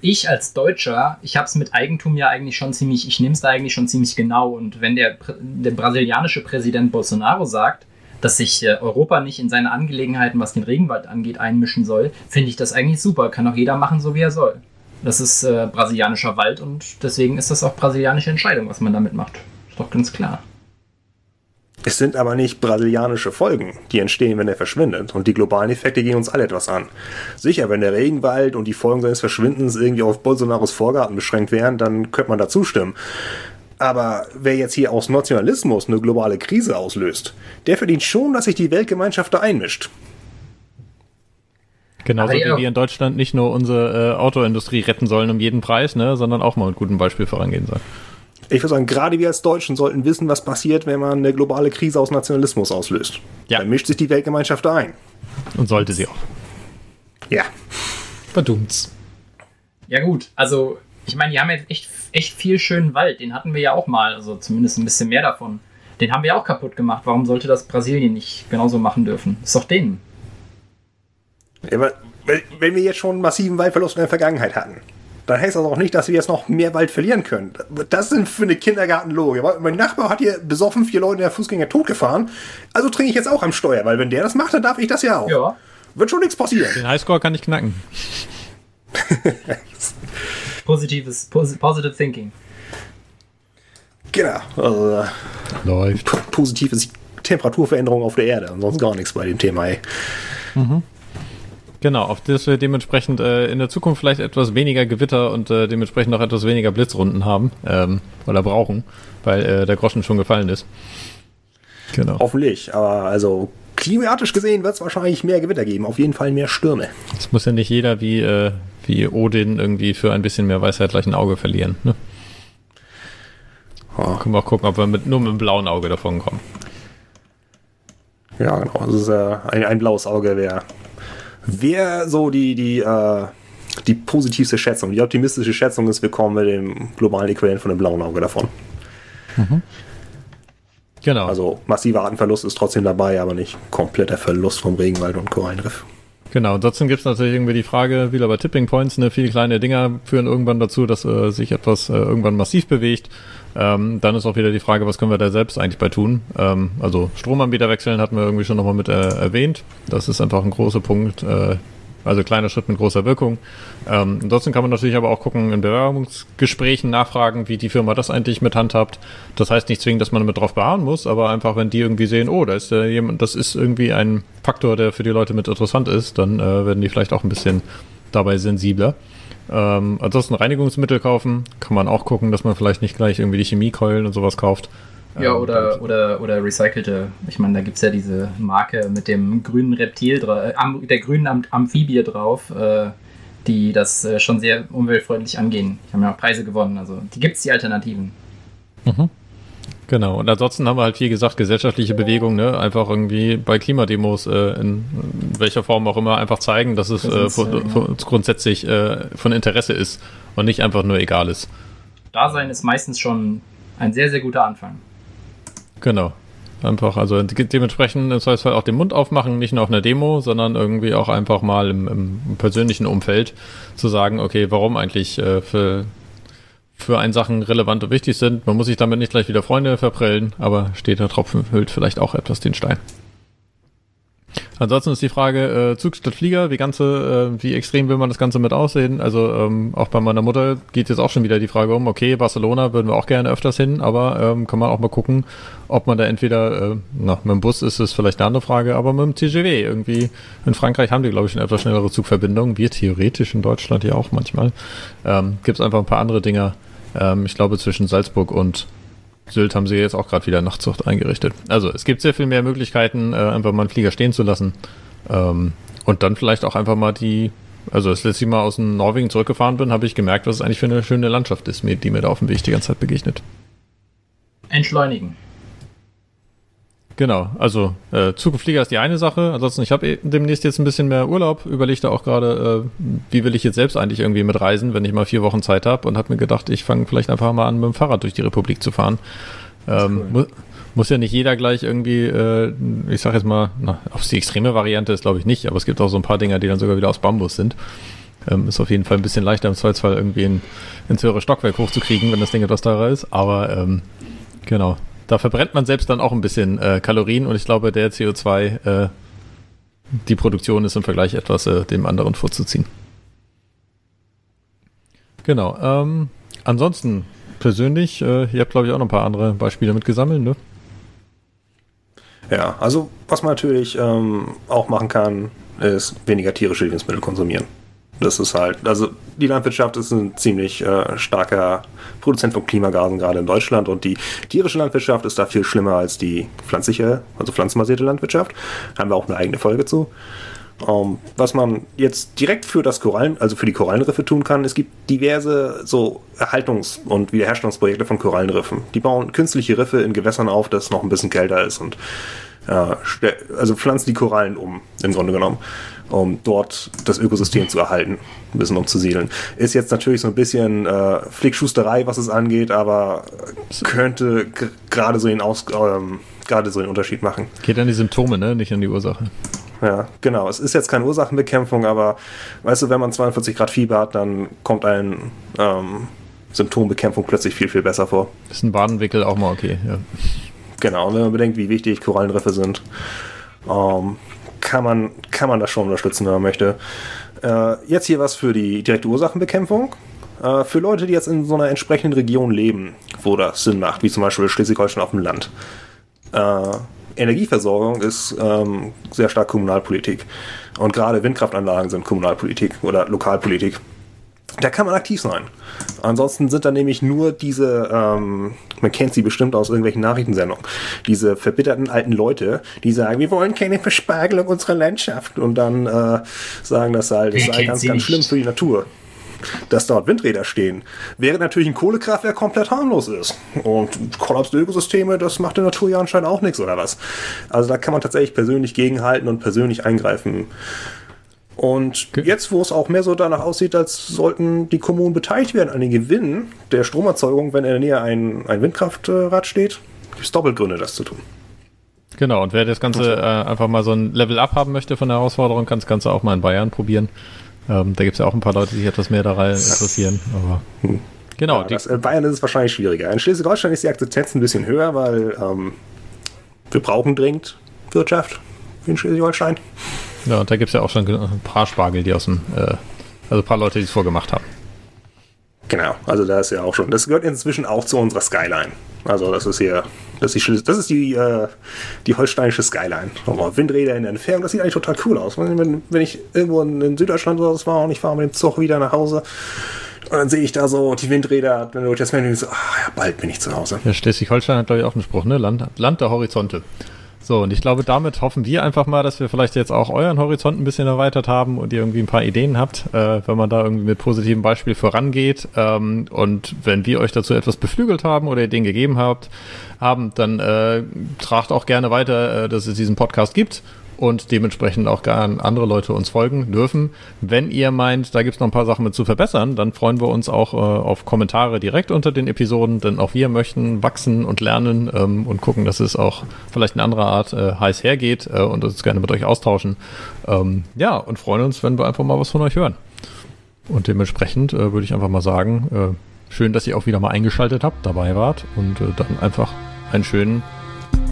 ich als Deutscher, ich habe es mit Eigentum ja eigentlich schon ziemlich, ich nehme es da eigentlich schon ziemlich genau. Und wenn der, der brasilianische Präsident Bolsonaro sagt, dass sich äh, Europa nicht in seine Angelegenheiten, was den Regenwald angeht, einmischen soll, finde ich das eigentlich super. Kann auch jeder machen, so wie er soll. Das ist äh, brasilianischer Wald und deswegen ist das auch brasilianische Entscheidung, was man damit macht. Ist doch ganz klar. Es sind aber nicht brasilianische Folgen, die entstehen, wenn er verschwindet. Und die globalen Effekte gehen uns alle etwas an. Sicher, wenn der Regenwald und die Folgen seines Verschwindens irgendwie auf Bolsonaros Vorgarten beschränkt wären, dann könnte man da zustimmen. Aber wer jetzt hier aus Nationalismus eine globale Krise auslöst, der verdient schon, dass sich die Weltgemeinschaft da einmischt. Genauso wie wir in Deutschland nicht nur unsere äh, Autoindustrie retten sollen um jeden Preis, ne, sondern auch mal mit gutem Beispiel vorangehen sollen ich würde sagen, gerade wir als Deutschen sollten wissen, was passiert, wenn man eine globale Krise aus Nationalismus auslöst. Ja. Dann mischt sich die Weltgemeinschaft ein. Und sollte sie auch. Ja. Verdummt's. Ja, gut. Also, ich meine, die haben jetzt echt, echt viel schönen Wald. Den hatten wir ja auch mal. Also, zumindest ein bisschen mehr davon. Den haben wir auch kaputt gemacht. Warum sollte das Brasilien nicht genauso machen dürfen? Ist doch denen. Ja, aber wenn wir jetzt schon massiven Waldverlust in der Vergangenheit hatten, dann heißt das auch nicht, dass wir jetzt noch mehr Wald verlieren können. Das sind für eine Kindergartenlogik. Mein Nachbar hat hier besoffen vier Leute in der Fußgänger totgefahren. Also trinke ich jetzt auch am Steuer, weil wenn der das macht, dann darf ich das ja auch. Ja. Wird schon nichts passieren. Den Highscore kann ich knacken. (laughs) Positives, positive thinking. Genau. Also, Läuft. Positives Temperaturveränderung auf der Erde. Ansonsten gar nichts bei dem Thema, ey. Mhm. Genau, auf das wir dementsprechend äh, in der Zukunft vielleicht etwas weniger Gewitter und äh, dementsprechend auch etwas weniger Blitzrunden haben ähm, oder brauchen, weil äh, der Groschen schon gefallen ist. Genau. Hoffentlich, aber also klimatisch gesehen wird es wahrscheinlich mehr Gewitter geben, auf jeden Fall mehr Stürme. Es muss ja nicht jeder wie, äh, wie Odin irgendwie für ein bisschen mehr Weisheit gleich ein Auge verlieren. Ne? Oh. Können wir auch gucken, ob wir mit, nur mit einem blauen Auge davon kommen. Ja, genau. Also äh, ein, ein blaues Auge wäre Wer so die, die, äh, die positivste Schätzung, die optimistische Schätzung ist, wir kommen mit dem globalen Äquivalent von dem blauen Auge davon. Mhm. Genau. Also massiver Artenverlust ist trotzdem dabei, aber nicht kompletter Verlust vom Regenwald und Korallenriff. Genau, ansonsten gibt es natürlich irgendwie die Frage, wieder bei Tipping Points, ne, viele kleine Dinger führen irgendwann dazu, dass äh, sich etwas äh, irgendwann massiv bewegt. Ähm, dann ist auch wieder die Frage, was können wir da selbst eigentlich bei tun? Ähm, also Stromanbieter wechseln hatten wir irgendwie schon nochmal mit äh, erwähnt. Das ist einfach ein großer Punkt. Äh, also kleiner Schritt mit großer Wirkung. Ähm, ansonsten kann man natürlich aber auch gucken, in Bewerbungsgesprächen nachfragen, wie die Firma das eigentlich mit handhabt. Das heißt nicht zwingend, dass man damit drauf beharren muss, aber einfach, wenn die irgendwie sehen, oh, da ist äh, jemand, das ist irgendwie ein Faktor, der für die Leute mit interessant ist, dann äh, werden die vielleicht auch ein bisschen dabei sensibler. Ähm, ansonsten Reinigungsmittel kaufen, kann man auch gucken, dass man vielleicht nicht gleich irgendwie die Chemiekeulen und sowas kauft. Ja, ähm, oder, oder, oder recycelte. Ich meine, da gibt es ja diese Marke mit dem grünen Reptil, äh, der grünen Am Amphibie drauf, äh, die das äh, schon sehr umweltfreundlich angehen. Die haben ja auch Preise gewonnen. Also die gibt es, die Alternativen. Mhm. Genau, und ansonsten haben wir halt, wie gesagt, gesellschaftliche Bewegung, ne? einfach irgendwie bei Klimademos, äh, in welcher Form auch immer, einfach zeigen, dass es äh, von, von grundsätzlich äh, von Interesse ist und nicht einfach nur egal ist. Dasein ist meistens schon ein sehr, sehr guter Anfang. Genau. Einfach, also dementsprechend im Zweifelsfall auch den Mund aufmachen, nicht nur auf einer Demo, sondern irgendwie auch einfach mal im, im persönlichen Umfeld zu sagen, okay, warum eigentlich äh, für für einen Sachen relevant und wichtig sind. Man muss sich damit nicht gleich wieder Freunde verprellen, aber steht der Tropfen hüllt vielleicht auch etwas den Stein. Ansonsten ist die Frage, äh, Zug statt Flieger, wie ganze, äh, wie extrem will man das Ganze mit aussehen? Also ähm, auch bei meiner Mutter geht jetzt auch schon wieder die Frage um, okay, Barcelona würden wir auch gerne öfters hin, aber ähm, kann man auch mal gucken, ob man da entweder, äh, na, mit dem Bus ist es vielleicht eine andere Frage, aber mit dem TGW irgendwie. In Frankreich haben die, glaube ich, eine etwas schnellere Zugverbindung. Wir theoretisch in Deutschland ja auch manchmal. Ähm, Gibt es einfach ein paar andere Dinger. Ähm, ich glaube, zwischen Salzburg und Sylt haben sie jetzt auch gerade wieder Nachtzucht eingerichtet. Also es gibt sehr viel mehr Möglichkeiten, äh, einfach mal einen Flieger stehen zu lassen. Ähm, und dann vielleicht auch einfach mal die, also als letztes Mal aus Norwegen zurückgefahren bin, habe ich gemerkt, was es eigentlich für eine schöne Landschaft ist, die mir da auf dem Weg die ganze Zeit begegnet. Entschleunigen. Genau, also äh, Zugflieger ist die eine Sache. Ansonsten, ich habe demnächst jetzt ein bisschen mehr Urlaub. Überlegte auch gerade, äh, wie will ich jetzt selbst eigentlich irgendwie mitreisen, wenn ich mal vier Wochen Zeit habe und habe mir gedacht, ich fange vielleicht einfach mal an, mit dem Fahrrad durch die Republik zu fahren. Ähm, cool. mu muss ja nicht jeder gleich irgendwie, äh, ich sag jetzt mal, na, ob es die extreme Variante ist, glaube ich nicht, aber es gibt auch so ein paar Dinger, die dann sogar wieder aus Bambus sind. Ähm, ist auf jeden Fall ein bisschen leichter im Zweifelsfall irgendwie in, ins höhere Stockwerk hochzukriegen, wenn das Ding etwas teurer ist. Aber ähm, genau, da verbrennt man selbst dann auch ein bisschen äh, Kalorien und ich glaube, der CO2, äh, die Produktion ist im Vergleich etwas äh, dem anderen vorzuziehen. Genau. Ähm, ansonsten persönlich, äh, ihr habt glaube ich auch noch ein paar andere Beispiele mitgesammelt, ne? Ja, also was man natürlich ähm, auch machen kann, ist weniger tierische Lebensmittel konsumieren. Das ist halt, also die Landwirtschaft ist ein ziemlich äh, starker Produzent von Klimagasen, gerade in Deutschland. Und die tierische Landwirtschaft ist da viel schlimmer als die pflanzliche, also pflanzenbasierte Landwirtschaft. Haben wir auch eine eigene Folge zu. Um, ähm, was man jetzt direkt für das Korallen, also für die Korallenriffe tun kann, es gibt diverse so Erhaltungs- und Wiederherstellungsprojekte von Korallenriffen. Die bauen künstliche Riffe in Gewässern auf, das noch ein bisschen kälter ist und also pflanzen die Korallen um, im Grunde genommen um dort das Ökosystem zu erhalten, ein bisschen umzusiedeln. Ist jetzt natürlich so ein bisschen äh, Flickschusterei, was es angeht, aber könnte gerade so den Aus ähm, gerade so den Unterschied machen. Geht an die Symptome, ne? Nicht an die Ursache. Ja, genau. Es ist jetzt keine Ursachenbekämpfung, aber weißt du, wenn man 42 Grad Fieber hat, dann kommt ein ähm, Symptombekämpfung plötzlich viel, viel besser vor. Ist ein Badenwickel auch mal okay, ja. Genau, wenn man bedenkt, wie wichtig Korallenriffe sind. Ähm, kann man, kann man das schon unterstützen, wenn man möchte. Äh, jetzt hier was für die direkte Ursachenbekämpfung. Äh, für Leute, die jetzt in so einer entsprechenden Region leben, wo das Sinn macht, wie zum Beispiel Schleswig-Holstein auf dem Land. Äh, Energieversorgung ist ähm, sehr stark Kommunalpolitik. Und gerade Windkraftanlagen sind Kommunalpolitik oder Lokalpolitik. Da kann man aktiv sein. Ansonsten sind da nämlich nur diese, ähm, man kennt sie bestimmt aus irgendwelchen Nachrichtensendungen, diese verbitterten alten Leute, die sagen, wir wollen keine Verspargelung unserer Landschaft und dann äh, sagen, das sei, das sei ganz, ganz schlimm für die Natur dass dort Windräder stehen. Während natürlich ein Kohlekraftwerk komplett harmlos ist. Und Kollaps der Ökosysteme, das macht der Natur ja anscheinend auch nichts oder was. Also da kann man tatsächlich persönlich gegenhalten und persönlich eingreifen. Und jetzt, wo es auch mehr so danach aussieht, als sollten die Kommunen beteiligt werden an den Gewinnen der Stromerzeugung, wenn in der Nähe ein, ein Windkraftrad steht, gibt es Doppelgründe, das zu tun. Genau, und wer das Ganze äh, einfach mal so ein Level-Up haben möchte von der Herausforderung, kann das Ganze auch mal in Bayern probieren. Ähm, da gibt es ja auch ein paar Leute, die sich etwas mehr daran interessieren. Aber hm. Genau. Ja, das, in Bayern ist es wahrscheinlich schwieriger. In Schleswig-Holstein ist die Akzeptanz ein bisschen höher, weil ähm, wir brauchen dringend Wirtschaft in Schleswig-Holstein. Ja, und da gibt es ja auch schon ein paar Spargel, die aus dem, äh, also ein paar Leute, die es vorgemacht haben. Genau, also da ist ja auch schon. Das gehört inzwischen auch zu unserer Skyline. Also das ist hier, das ist die, das ist die, äh, die holsteinische Skyline. Aber Windräder in der Entfernung, das sieht eigentlich total cool aus. Wenn, wenn ich irgendwo in, Süddeutschland oder so war und ich fahre mit dem Zug wieder nach Hause, Und dann sehe ich da so die Windräder, wenn du das Menü so, ah, ja, bald bin ich zu Hause. Ja, Schleswig-Holstein hat, glaube ich, auch einen Spruch, ne? Land, Land der Horizonte. So, und ich glaube, damit hoffen wir einfach mal, dass wir vielleicht jetzt auch euren Horizont ein bisschen erweitert haben und ihr irgendwie ein paar Ideen habt, äh, wenn man da irgendwie mit positivem Beispiel vorangeht. Ähm, und wenn wir euch dazu etwas beflügelt haben oder Ideen gegeben habt, haben, dann äh, tragt auch gerne weiter, äh, dass es diesen Podcast gibt und dementsprechend auch gar andere Leute uns folgen dürfen. Wenn ihr meint, da gibt's noch ein paar Sachen mit zu verbessern, dann freuen wir uns auch äh, auf Kommentare direkt unter den Episoden, denn auch wir möchten wachsen und lernen ähm, und gucken, dass es auch vielleicht in anderer Art äh, heiß hergeht äh, und uns gerne mit euch austauschen. Ähm, ja, und freuen uns, wenn wir einfach mal was von euch hören. Und dementsprechend äh, würde ich einfach mal sagen, äh, schön, dass ihr auch wieder mal eingeschaltet habt, dabei wart und äh, dann einfach einen schönen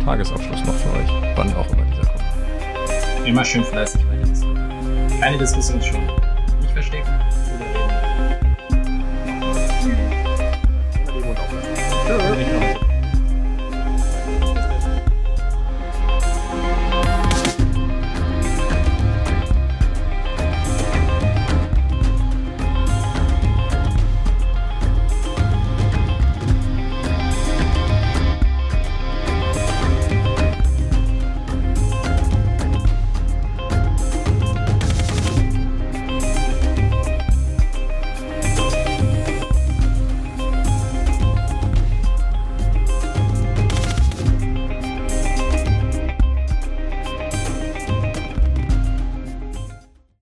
Tagesabschluss noch für euch, wann auch immer. Immer schön fleißig bei Diskussion. Keine Diskussion schon.